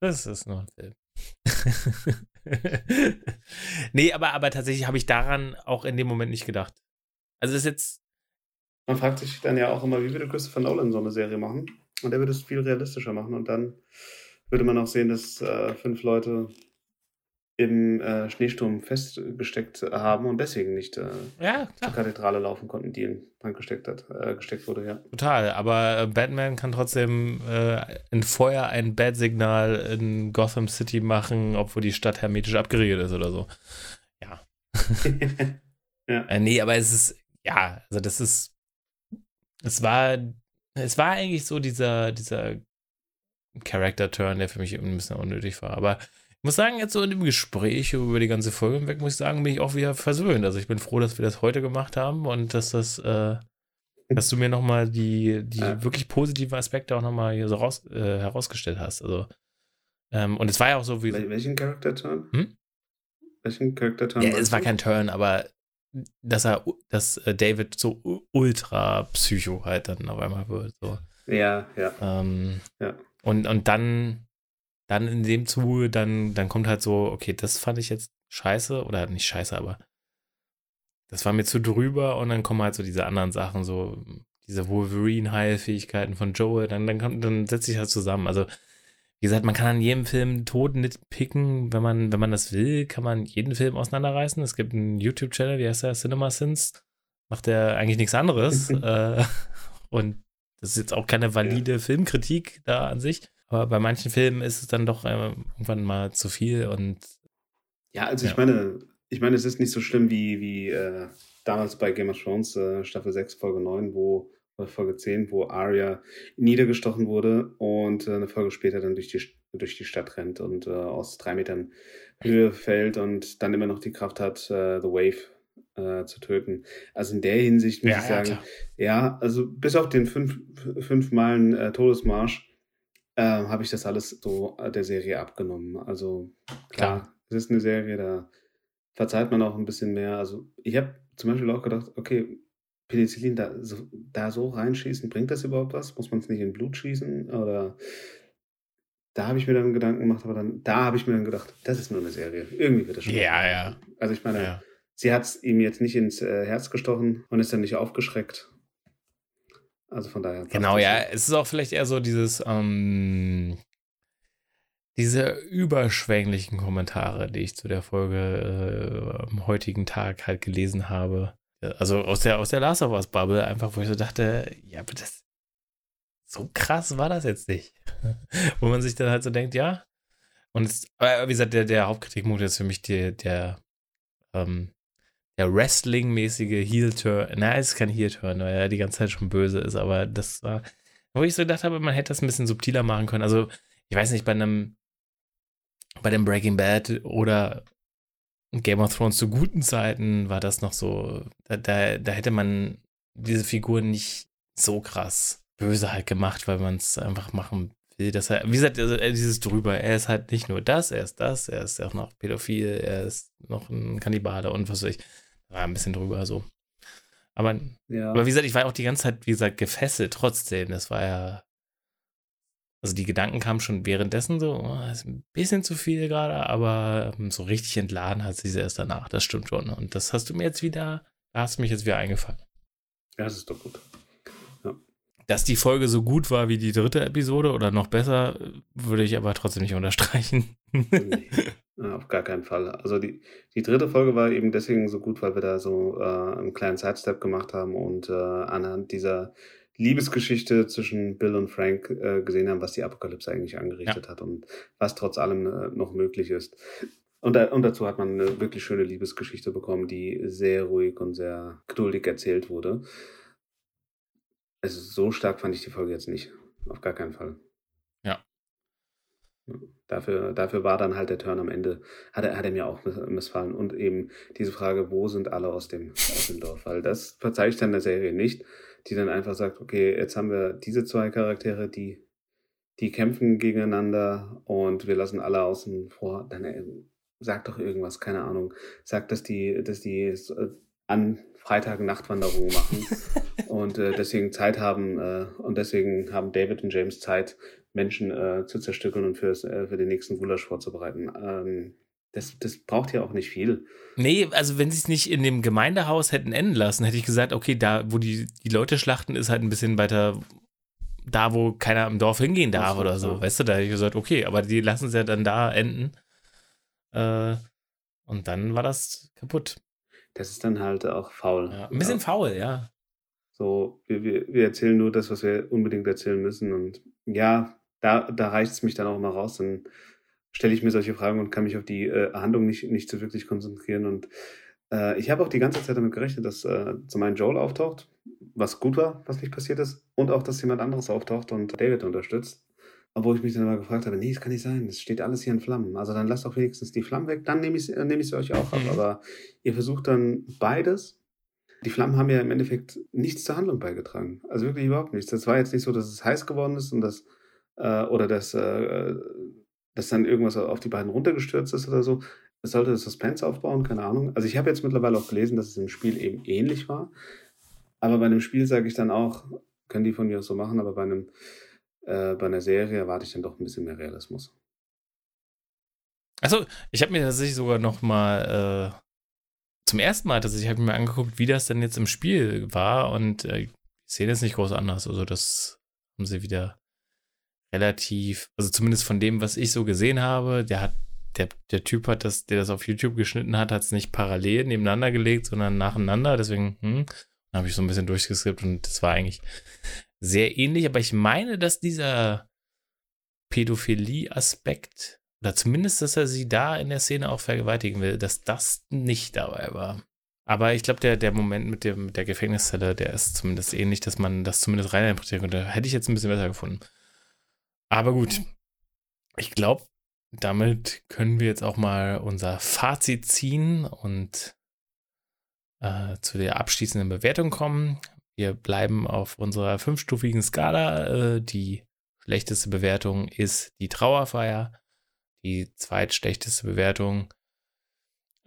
Das ist nur ein Film. nee, aber, aber tatsächlich habe ich daran auch in dem Moment nicht gedacht. Also es ist jetzt, Man fragt sich dann ja auch immer, wie würde Christopher Nolan so eine Serie machen? Und er würde es viel realistischer machen. Und dann würde man auch sehen, dass äh, fünf Leute im äh, Schneesturm festgesteckt haben und deswegen nicht äh, ja, zur. Kathedrale laufen konnten, die in Brand gesteckt, hat, äh, gesteckt wurde, ja. Total, aber äh, Batman kann trotzdem äh, in Feuer ein Bat-Signal in Gotham City machen, obwohl die Stadt hermetisch abgeriegelt ist oder so. Ja. Äh, nee, aber es ist, ja, also das ist, es war, es war eigentlich so dieser, dieser Character-Turn, der für mich ein bisschen unnötig war. Aber muss sagen, jetzt so in dem Gespräch über die ganze Folge hinweg, muss ich sagen, bin ich auch wieder versöhnt. Also ich bin froh, dass wir das heute gemacht haben und dass das, äh, dass du mir nochmal die, die Ja. wirklich positiven Aspekte auch nochmal hier so raus, äh, herausgestellt hast. Also, ähm, und es war ja auch so, wie. Wel welchen Charakter-Turn? Hm? Welchen Charakter-Turn? Ja, es war kein Turn, aber dass er, dass äh, David so ultra Psycho halt dann auf einmal wird. So. Ja, ja. Ähm, Ja. Und, und dann, dann in dem Zuge, dann, dann kommt halt so, okay, das fand ich jetzt scheiße, oder nicht scheiße, aber das war mir zu drüber und dann kommen halt so diese anderen Sachen, so diese Wolverine-Heilfähigkeiten von Joel, dann, dann, kommt, dann setzt sich das zusammen. Also, wie gesagt, man kann an jedem Film Tod nitpicken, wenn man, wenn man das will, kann man jeden Film auseinanderreißen. Es gibt einen YouTube-Channel, wie heißt der? Cinema Sins. Macht der eigentlich nichts anderes. äh, und das ist jetzt auch keine valide Filmkritik da an sich. Aber bei manchen Filmen ist es dann doch äh, irgendwann mal zu viel und Ja, also Ja. ich meine, ich meine, es ist nicht so schlimm wie, wie äh, damals bei Game of Thrones, äh, Staffel 6, Folge 9, wo, oder Folge 10, wo Arya niedergestochen wurde und äh, eine Folge später dann durch die, durch die Stadt rennt und äh, aus drei Metern Höhe fällt und dann immer noch die Kraft hat, The Wave äh, zu töten. Also in der Hinsicht muss Ja, ich ja, sagen, klar. ja, also bis auf den fünf, fünf Meilen äh, Todesmarsch äh, habe ich das alles so äh, der Serie abgenommen. Also klar, Klar. es ist eine Serie, da verzeiht man auch ein bisschen mehr. Also ich habe zum Beispiel auch gedacht, okay, Penicillin da so, da so reinschießen, bringt das überhaupt was? Muss man es nicht in Blut schießen? Oder da habe ich mir dann Gedanken gemacht, aber dann, da habe ich mir dann gedacht, das ist nur eine Serie. Irgendwie wird das schon. Ja, ja. Also ich meine, ja. sie hat es ihm jetzt nicht ins äh, Herz gestochen und ist dann nicht aufgeschreckt. Also von daher. Genau, ja. Es ist auch vielleicht eher so dieses, ähm, diese überschwänglichen Kommentare, die ich zu der Folge äh, am heutigen Tag halt gelesen habe. Also aus der, aus der Last of Us Bubble, einfach, wo ich so dachte, ja, aber das, so krass war das jetzt nicht. wo man sich dann halt so denkt, ja. Und es, aber wie gesagt, der, der Hauptkritikpunkt ist für mich der, der, ähm, der Wrestling-mäßige Heel-Turn. Na, es ist kein Heel-Turn, weil er die ganze Zeit schon böse ist, aber das war, wo ich so gedacht habe, man hätte das ein bisschen subtiler machen können. Also, ich weiß nicht, bei einem, bei dem Breaking Bad oder Game of Thrones zu guten Zeiten war das noch so, da, da, da hätte man diese Figur nicht so krass böse halt gemacht, weil man es einfach machen will. Dass er, wie gesagt, also dieses drüber, er ist halt nicht nur das, er ist das, er ist auch noch pädophil, er ist noch ein Kannibale und was weiß ich. War ein bisschen drüber so. Aber, ja. aber wie gesagt, ich war auch die ganze Zeit, wie gesagt, gefesselt trotzdem. Das war ja. Also die Gedanken kamen schon währenddessen so, oh, ist ein bisschen zu viel gerade, aber ähm, so richtig entladen hat sie erst danach. Das stimmt schon. Und das hast du mir jetzt wieder, da hast du mich jetzt wieder eingefallen. Ja, das ist doch gut. Dass die Folge so gut war wie die dritte Episode oder noch besser, würde ich aber trotzdem nicht unterstreichen. nee, auf gar keinen Fall. Also die, die dritte Folge war eben deswegen so gut, weil wir da so äh, einen kleinen Sidestep gemacht haben und äh, anhand dieser Liebesgeschichte zwischen Bill und Frank äh, gesehen haben, was die Apokalypse eigentlich angerichtet ja. hat und was trotz allem äh, noch möglich ist. Und, da, und, dazu hat man eine wirklich schöne Liebesgeschichte bekommen, die sehr ruhig und sehr geduldig erzählt wurde. Also so stark fand ich die Folge jetzt nicht. Auf gar keinen Fall. Ja. Dafür, dafür war dann halt der Turn am Ende, hat er, hat er mir auch missfallen. Und eben diese Frage, wo sind alle aus dem, aus dem Dorf? Weil das verzeihe ich dann der Serie nicht, die dann einfach sagt, okay, jetzt haben wir diese zwei Charaktere, die, die kämpfen gegeneinander und wir lassen alle außen vor. Dann äh, sagt doch irgendwas, keine Ahnung. Sagt, dass die, dass die äh, an Freitag Nachtwanderungen machen und äh, deswegen Zeit haben äh, und deswegen haben David und James Zeit, Menschen äh, zu zerstückeln und fürs, äh, für den nächsten Gulasch vorzubereiten. Ähm, das, das braucht ja auch nicht viel. Nee, also wenn sie es nicht in dem Gemeindehaus hätten enden lassen, hätte ich gesagt, okay, da, wo die, die Leute schlachten, ist halt ein bisschen weiter da, wo keiner im Dorf hingehen darf oder so. Ja. Weißt du, da hätte ich gesagt, okay, aber die lassen es ja dann da enden. Äh, und dann war das kaputt. Das ist dann halt auch faul. Ja, ein bisschen ja. faul, ja. So, wir, wir, wir erzählen nur das, was wir unbedingt erzählen müssen. Und ja, da, da reicht es mich dann auch mal raus. Dann stelle ich mir solche Fragen und kann mich auf die äh, Handlung nicht, nicht so wirklich konzentrieren. Und äh, ich habe auch die ganze Zeit damit gerechnet, dass äh, zum einen Joel auftaucht, was gut war, was nicht passiert ist, und auch, dass jemand anderes auftaucht und David unterstützt. Obwohl ich mich dann mal gefragt habe, nee, das kann nicht sein, es steht alles hier in Flammen. Also dann lasst doch wenigstens die Flammen weg, dann nehme ich, äh, nehm ich sie euch auch ab. Mhm. Aber ihr versucht dann beides. Die Flammen haben ja im Endeffekt nichts zur Handlung beigetragen. Also wirklich überhaupt nichts. Das war jetzt nicht so, dass es heiß geworden ist und das, äh, oder dass, äh, dass dann irgendwas auf die beiden runtergestürzt ist oder so. Es sollte das Suspense aufbauen, keine Ahnung. Also ich habe jetzt mittlerweile auch gelesen, dass es im Spiel eben ähnlich war. Aber bei einem Spiel sage ich dann auch, können die von mir auch so machen, aber bei einem äh, bei einer Serie erwarte ich dann doch ein bisschen mehr Realismus. Also, ich habe mir tatsächlich sogar noch mal äh, zum ersten Mal tatsächlich habe mir angeguckt, wie das denn jetzt im Spiel war und äh, ich sehe das nicht groß anders. Also, das haben sie wieder relativ, also zumindest von dem, was ich so gesehen habe, der hat der, der Typ hat das, der das auf YouTube geschnitten hat, hat es nicht parallel nebeneinander gelegt, sondern nacheinander. Deswegen hm, habe ich so ein bisschen durchgeskippt und das war eigentlich sehr ähnlich, aber ich meine, dass dieser Pädophilie-Aspekt, oder zumindest, dass er sie da in der Szene auch vergewaltigen will, dass das nicht dabei war. Aber ich glaube, der, der Moment mit, dem, mit der Gefängniszelle, der ist zumindest ähnlich, dass man das zumindest reininterpretieren könnte. Hätte ich jetzt ein bisschen besser gefunden. Aber gut. Ich glaube, damit können wir jetzt auch mal unser Fazit ziehen und äh, zu der abschließenden Bewertung kommen. Wir bleiben auf unserer fünfstufigen Skala. Äh, die schlechteste Bewertung ist die Trauerfeier. Die zweitschlechteste Bewertung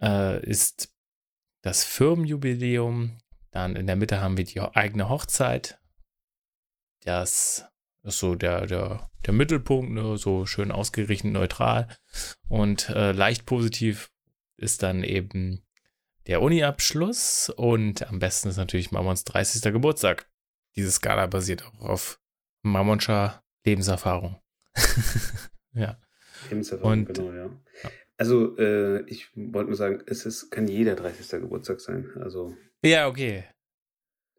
äh, ist das Firmenjubiläum. Dann in der Mitte haben wir die eigene Hochzeit. Das ist so der, der, der Mittelpunkt, ne? so schön ausgerichtet, neutral. Und äh, leicht positiv ist dann eben der Uni-Abschluss und am besten ist natürlich Mammons 30. Geburtstag. Diese Skala basiert auch auf Mammonscher Lebenserfahrung. ja. Lebenserfahrung, und, genau, ja. ja. Also, äh, ich wollte nur sagen, es ist, kann jeder 30. Geburtstag sein. Also. Ja, okay.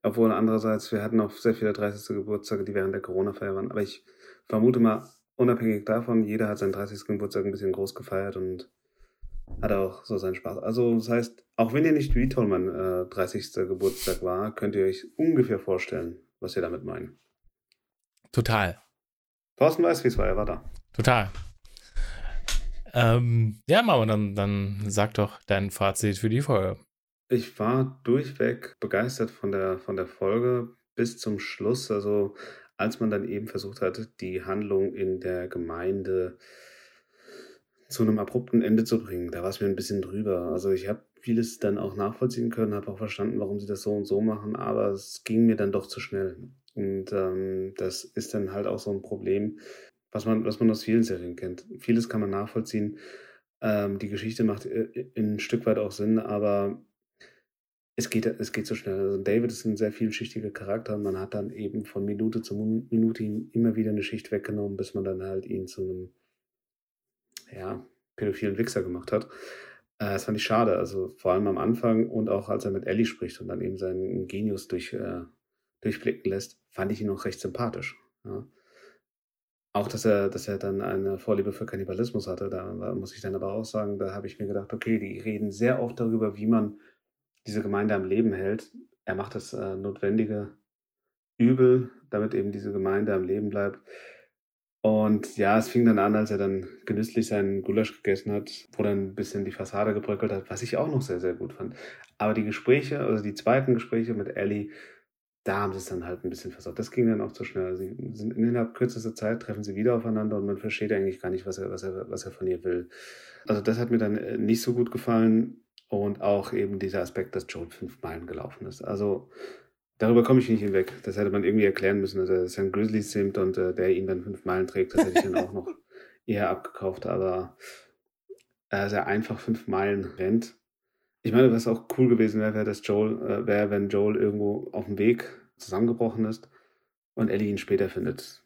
Obwohl andererseits, wir hatten auch sehr viele 30. Geburtstage, die während der Corona-Feier waren. Aber ich vermute mal, unabhängig davon, jeder hat seinen 30. Geburtstag ein bisschen groß gefeiert und hat auch so seinen Spaß. Also das heißt, auch wenn ihr nicht wie Tollmann äh, 30. Geburtstag war, könnt ihr euch ungefähr vorstellen, was wir damit meinen. Total. Thorsten weiß, wie es war, er war da. Total. Ähm, ja, Mama, dann, dann sag doch dein Fazit für die Folge. Ich war durchweg begeistert von der, von der Folge bis zum Schluss. Also als man dann eben versucht hat, die Handlung in der Gemeinde zu einem abrupten Ende zu bringen, da war es mir ein bisschen drüber. Also ich habe vieles dann auch nachvollziehen können, habe auch verstanden, warum sie das so und so machen, aber es ging mir dann doch zu schnell. Und ähm, das ist dann halt auch so ein Problem, was man, was man aus vielen Serien kennt. Vieles kann man nachvollziehen. Ähm, die Geschichte macht äh, ein Stück weit auch Sinn, aber es geht, es geht so schnell. Also David ist ein sehr vielschichtiger Charakter und man hat dann eben von Minute zu Minute immer wieder eine Schicht weggenommen, bis man dann halt ihn zu einem ja, pädophilen Wichser gemacht hat. Äh, das fand ich schade. Also vor allem am Anfang und auch als er mit Ellie spricht und dann eben seinen Genius durch, äh, durchblicken lässt, fand ich ihn noch recht sympathisch. Ja. Auch, dass er, dass er dann eine Vorliebe für Kannibalismus hatte, da muss ich dann aber auch sagen, da habe ich mir gedacht, okay, die reden sehr oft darüber, wie man diese Gemeinde am Leben hält. Er macht das äh, notwendige Übel, damit eben diese Gemeinde am Leben bleibt. Und ja, es fing dann an, als er dann genüsslich seinen Gulasch gegessen hat, wo dann ein bisschen die Fassade gebröckelt hat, was ich auch noch sehr, sehr gut fand. Aber die Gespräche, also die zweiten Gespräche mit Ellie, da haben sie es dann halt ein bisschen versaut. Das ging dann auch zu schnell. Sie sind innerhalb kürzester Zeit treffen sie wieder aufeinander und man versteht eigentlich gar nicht, was er, was er, was er von ihr will. Also das hat mir dann äh, nicht so gut gefallen. Und auch eben dieser Aspekt, dass Joel fünf Meilen gelaufen ist. Also darüber komme ich nicht hinweg. Das hätte man irgendwie erklären müssen, dass er St. Grizzly simmt und äh, der ihn dann fünf Meilen trägt. Das hätte ich dann auch noch eher abgekauft. Aber äh, er einfach fünf Meilen rennt. Ich meine, was auch cool gewesen wäre, wäre, dass Joel, äh, wäre, wenn Joel irgendwo auf dem Weg zusammengebrochen ist und Ellie ihn später findet.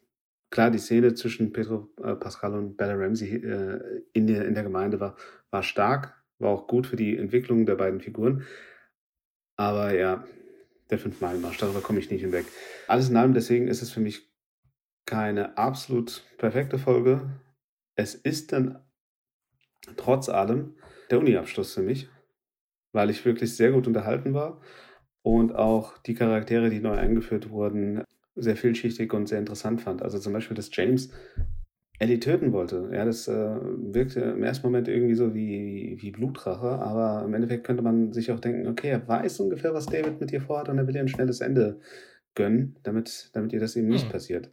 Klar, die Szene zwischen Pedro äh, Pascal und Bella Ramsey äh, in, der, in der Gemeinde war, war stark, war auch gut für die Entwicklung der beiden Figuren. Aber ja, der Fünf-Meilen-Marsch, darüber komme ich nicht hinweg. Alles in allem, deswegen ist es für mich keine absolut perfekte Folge. Es ist dann trotz allem der Uni-Abschluss für mich, weil ich wirklich sehr gut unterhalten war und auch die Charaktere, die neu eingeführt wurden, sehr vielschichtig und sehr interessant fand. Also zum Beispiel, dass James Ellie töten wollte. Ja, das äh, wirkte im ersten Moment irgendwie so wie, wie Blutrache, aber im Endeffekt könnte man sich auch denken, okay, er weiß ungefähr, was David mit ihr vorhat und er will ihr ein schnelles Ende gönnen, damit, damit ihr das eben nicht hm. passiert.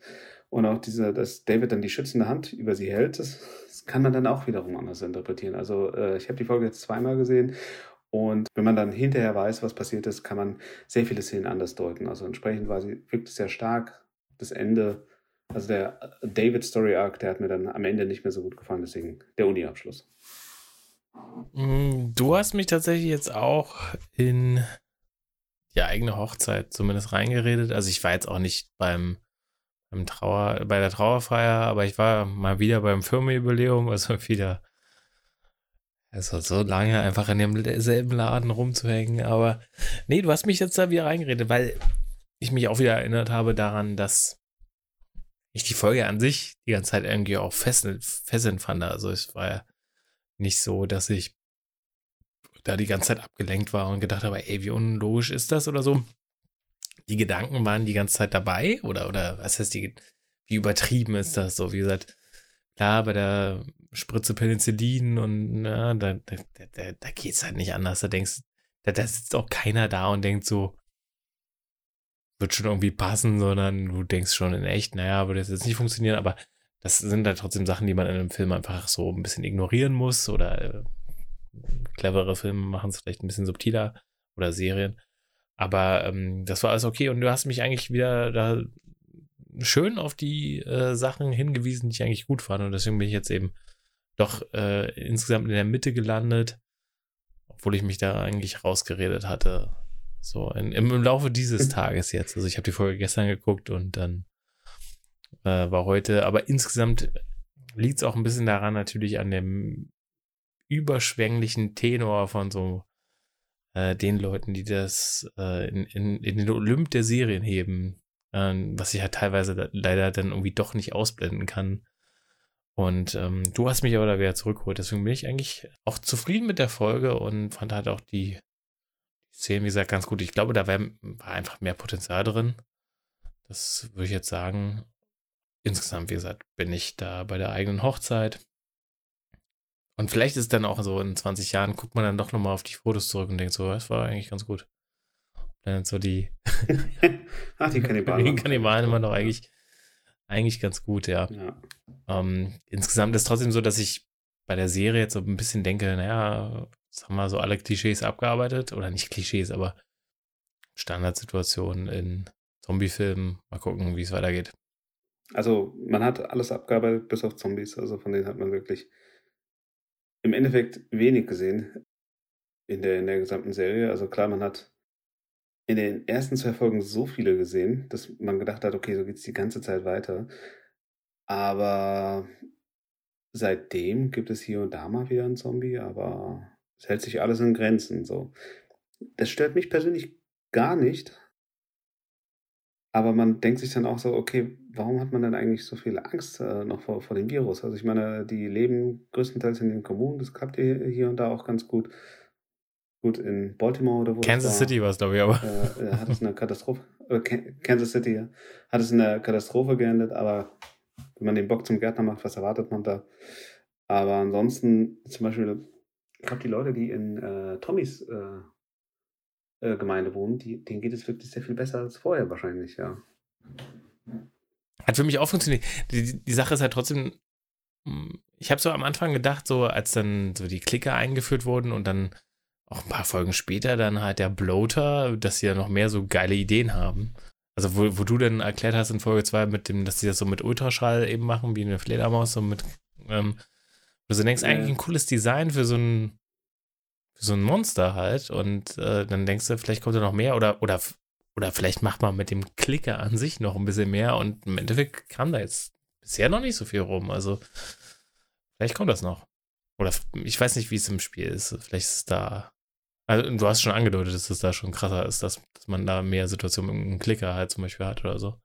Und auch diese, dass David dann die schützende Hand über sie hält, das, das kann man dann auch wiederum anders interpretieren. Also äh, ich habe die Folge jetzt zweimal gesehen und wenn man dann hinterher weiß, was passiert ist, kann man sehr viele Szenen anders deuten. Also entsprechend war sie wirklich sehr stark. Das Ende also der David Story Arc, der hat mir dann am Ende nicht mehr so gut gefallen, deswegen der Uni-Abschluss. Mm, du hast mich tatsächlich jetzt auch in die eigene Hochzeit zumindest reingeredet. Also ich war jetzt auch nicht beim, beim Trauer, bei der Trauerfeier, aber ich war mal wieder beim Firmenjubiläum, also wieder also so lange einfach in demselben Laden rumzuhängen. Aber nee, du hast mich jetzt da wieder reingeredet, weil ich mich auch wieder erinnert habe daran, dass ich die Folge an sich die ganze Zeit irgendwie auch fesselnd, fesselnd fand. Also es war ja nicht so, dass ich da die ganze Zeit abgelenkt war und gedacht habe, ey, wie unlogisch ist das oder so. Die Gedanken waren die ganze Zeit dabei oder, oder was heißt die, wie übertrieben ist das so? Wie gesagt, klar, bei der Spritze Penicillin und na, da, da, da, da geht's halt nicht anders. Da denkst, da, da sitzt auch keiner da und denkt so, wird schon irgendwie passen, sondern du denkst schon in echt, naja, würde das jetzt nicht funktionieren, aber das sind halt trotzdem Sachen, die man in einem Film einfach so ein bisschen ignorieren muss oder äh, clevere Filme machen es vielleicht ein bisschen subtiler oder Serien. Aber ähm, das war alles okay und du hast mich eigentlich wieder da schön auf die äh, Sachen hingewiesen, die ich eigentlich gut fand. Und deswegen bin ich jetzt eben doch äh, insgesamt in der Mitte gelandet, obwohl ich mich da eigentlich rausgeredet hatte. So in, im, Laufe dieses Tages jetzt. Also ich habe die Folge gestern geguckt und dann äh, war heute, aber insgesamt liegt es auch ein bisschen daran natürlich an dem überschwänglichen Tenor von so äh, den Leuten, die das äh, in, in, in den Olymp der Serien heben, äh, was ich halt teilweise da, leider dann irgendwie doch nicht ausblenden kann. Und ähm, du hast mich aber da wieder zurückgeholt, deswegen bin ich eigentlich auch zufrieden mit der Folge und fand halt auch die Szenen, wie gesagt, ganz gut. Ich glaube, da war, war einfach mehr Potenzial drin. Das würde ich jetzt sagen. Insgesamt, wie gesagt, bin ich da bei der eigenen Hochzeit. Und vielleicht ist es dann auch so in 20 Jahren, guckt man dann doch nochmal auf die Fotos zurück und denkt so, das war eigentlich ganz gut. Dann so die. Ach, die Kannibalen. die Kannibalen immer noch eigentlich, eigentlich ganz gut, ja. ja. Ähm, insgesamt ist es trotzdem so, dass ich bei der Serie jetzt so ein bisschen denke, naja, haben wir so alle Klischees abgearbeitet. Oder nicht Klischees, aber Standardsituationen in Zombiefilmen. Mal gucken, wie es weitergeht. Also, man hat alles abgearbeitet, bis auf Zombies. Also, von denen hat man wirklich im Endeffekt wenig gesehen in der, in der gesamten Serie. Also klar, man hat in den ersten zwei Folgen so viele gesehen, dass man gedacht hat, okay, so geht es die ganze Zeit weiter. Aber seitdem gibt es hier und da mal wieder einen Zombie, aber es hält sich alles in Grenzen. So. Das stört mich persönlich gar nicht. Aber man denkt sich dann auch so, okay, warum hat man denn eigentlich so viel Angst äh, noch vor, vor dem Virus? Also ich meine, die leben größtenteils in den Kommunen, das klappt hier und da auch ganz gut. Gut, in Baltimore oder wo Kansas City war es, glaube ich, aber. Äh, hat es eine Katastrophe, äh, Kansas City, ja, hat es in der Katastrophe geendet, aber wenn man den Bock zum Gärtner macht, was erwartet man da? Aber ansonsten, zum Beispiel, ich glaube, die Leute, die in äh, Tommys äh, äh, Gemeinde wohnen, die, denen geht es wirklich sehr viel besser als vorher wahrscheinlich, ja. Hat für mich auch funktioniert. Die, die Sache ist halt trotzdem, hm, ich habe so am Anfang gedacht, so als dann so die Klicker eingeführt wurden und dann auch ein paar Folgen später dann halt der Bloater, dass sie ja noch mehr so geile Ideen haben. Also wo, wo du dann erklärt hast in Folge 2 mit dem, dass sie das so mit Ultraschall eben machen, wie eine Fledermaus, so mit, ähm, du so denkst, eigentlich ein cooles Design für so ein so ein Monster halt. Und äh, dann denkst du, vielleicht kommt da noch mehr oder, oder, oder vielleicht macht man mit dem Klicker an sich noch ein bisschen mehr. Und im Endeffekt kam da jetzt bisher noch nicht so viel rum. Also vielleicht kommt das noch. Oder ich weiß nicht, wie es im Spiel ist. Vielleicht ist es da. Also, du hast schon angedeutet, dass es da schon krasser ist, dass, dass man da mehr Situationen mit einem Klicker halt zum Beispiel hat oder so.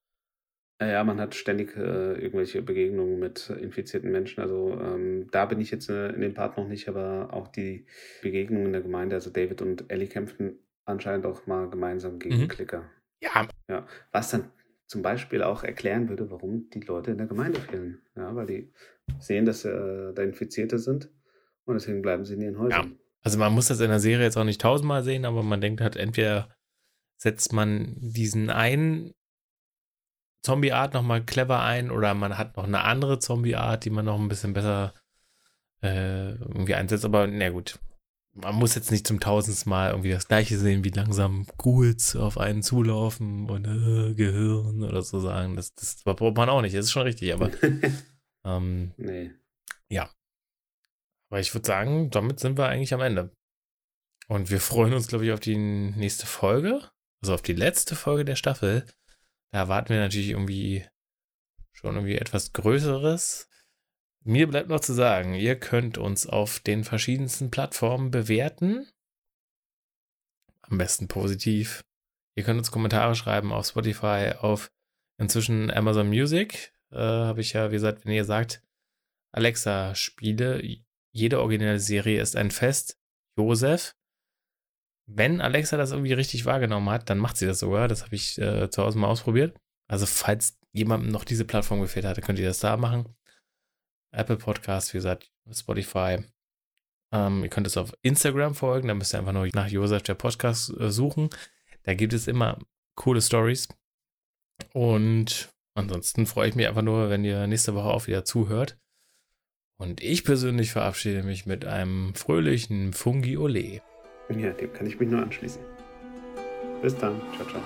Ja, man hat ständig äh, irgendwelche Begegnungen mit infizierten Menschen. Also ähm, da bin ich jetzt äh, in dem Part noch nicht, aber auch die Begegnungen in der Gemeinde. Also David und Ellie kämpfen anscheinend auch mal gemeinsam gegen mhm. Klicker. Ja. ja. Was dann zum Beispiel auch erklären würde, warum die Leute in der Gemeinde fehlen. Ja, weil die sehen, dass äh, da Infizierte sind und deswegen bleiben sie in ihren Häusern. Ja. Also man muss das in der Serie jetzt auch nicht tausendmal sehen, aber man denkt halt, entweder setzt man diesen einen Zombie-Art nochmal clever ein oder man hat noch eine andere Zombie-Art, die man noch ein bisschen besser äh, irgendwie einsetzt. Aber na gut, man muss jetzt nicht zum tausendsten Mal irgendwie das gleiche sehen, wie langsam Ghouls auf einen zulaufen und äh, Gehirn oder so sagen. Das, das braucht man auch nicht, das ist schon richtig, aber ähm, nee. ja. Aber ich würde sagen, damit sind wir eigentlich am Ende. Und wir freuen uns, glaube ich, auf die nächste Folge, also auf die letzte Folge der Staffel. Da erwarten wir natürlich irgendwie schon irgendwie etwas Größeres. Mir bleibt noch zu sagen, ihr könnt uns auf den verschiedensten Plattformen bewerten. Am besten positiv. Ihr könnt uns Kommentare schreiben auf Spotify, auf inzwischen Amazon Music. Äh, Habe ich ja, wie gesagt, wenn ihr sagt, Alexa, spiele, jede originelle Serie ist ein Fest. Josef, wenn Alexa das irgendwie richtig wahrgenommen hat, dann macht sie das sogar. Das habe ich äh, zu Hause mal ausprobiert. Also, falls jemandem noch diese Plattform gefehlt hat, könnt ihr das da machen. Apple Podcast, wie gesagt, Spotify. Ähm, ihr könnt es auf Instagram folgen, da müsst ihr einfach nur nach Josef der Podcast äh, suchen. Da gibt es immer coole Stories. Und ansonsten freue ich mich einfach nur, wenn ihr nächste Woche auch wieder zuhört. Und ich persönlich verabschiede mich mit einem fröhlichen Fungi Ole. Ja, dem kann ich mich nur anschließen. Bis dann. Ciao, ciao.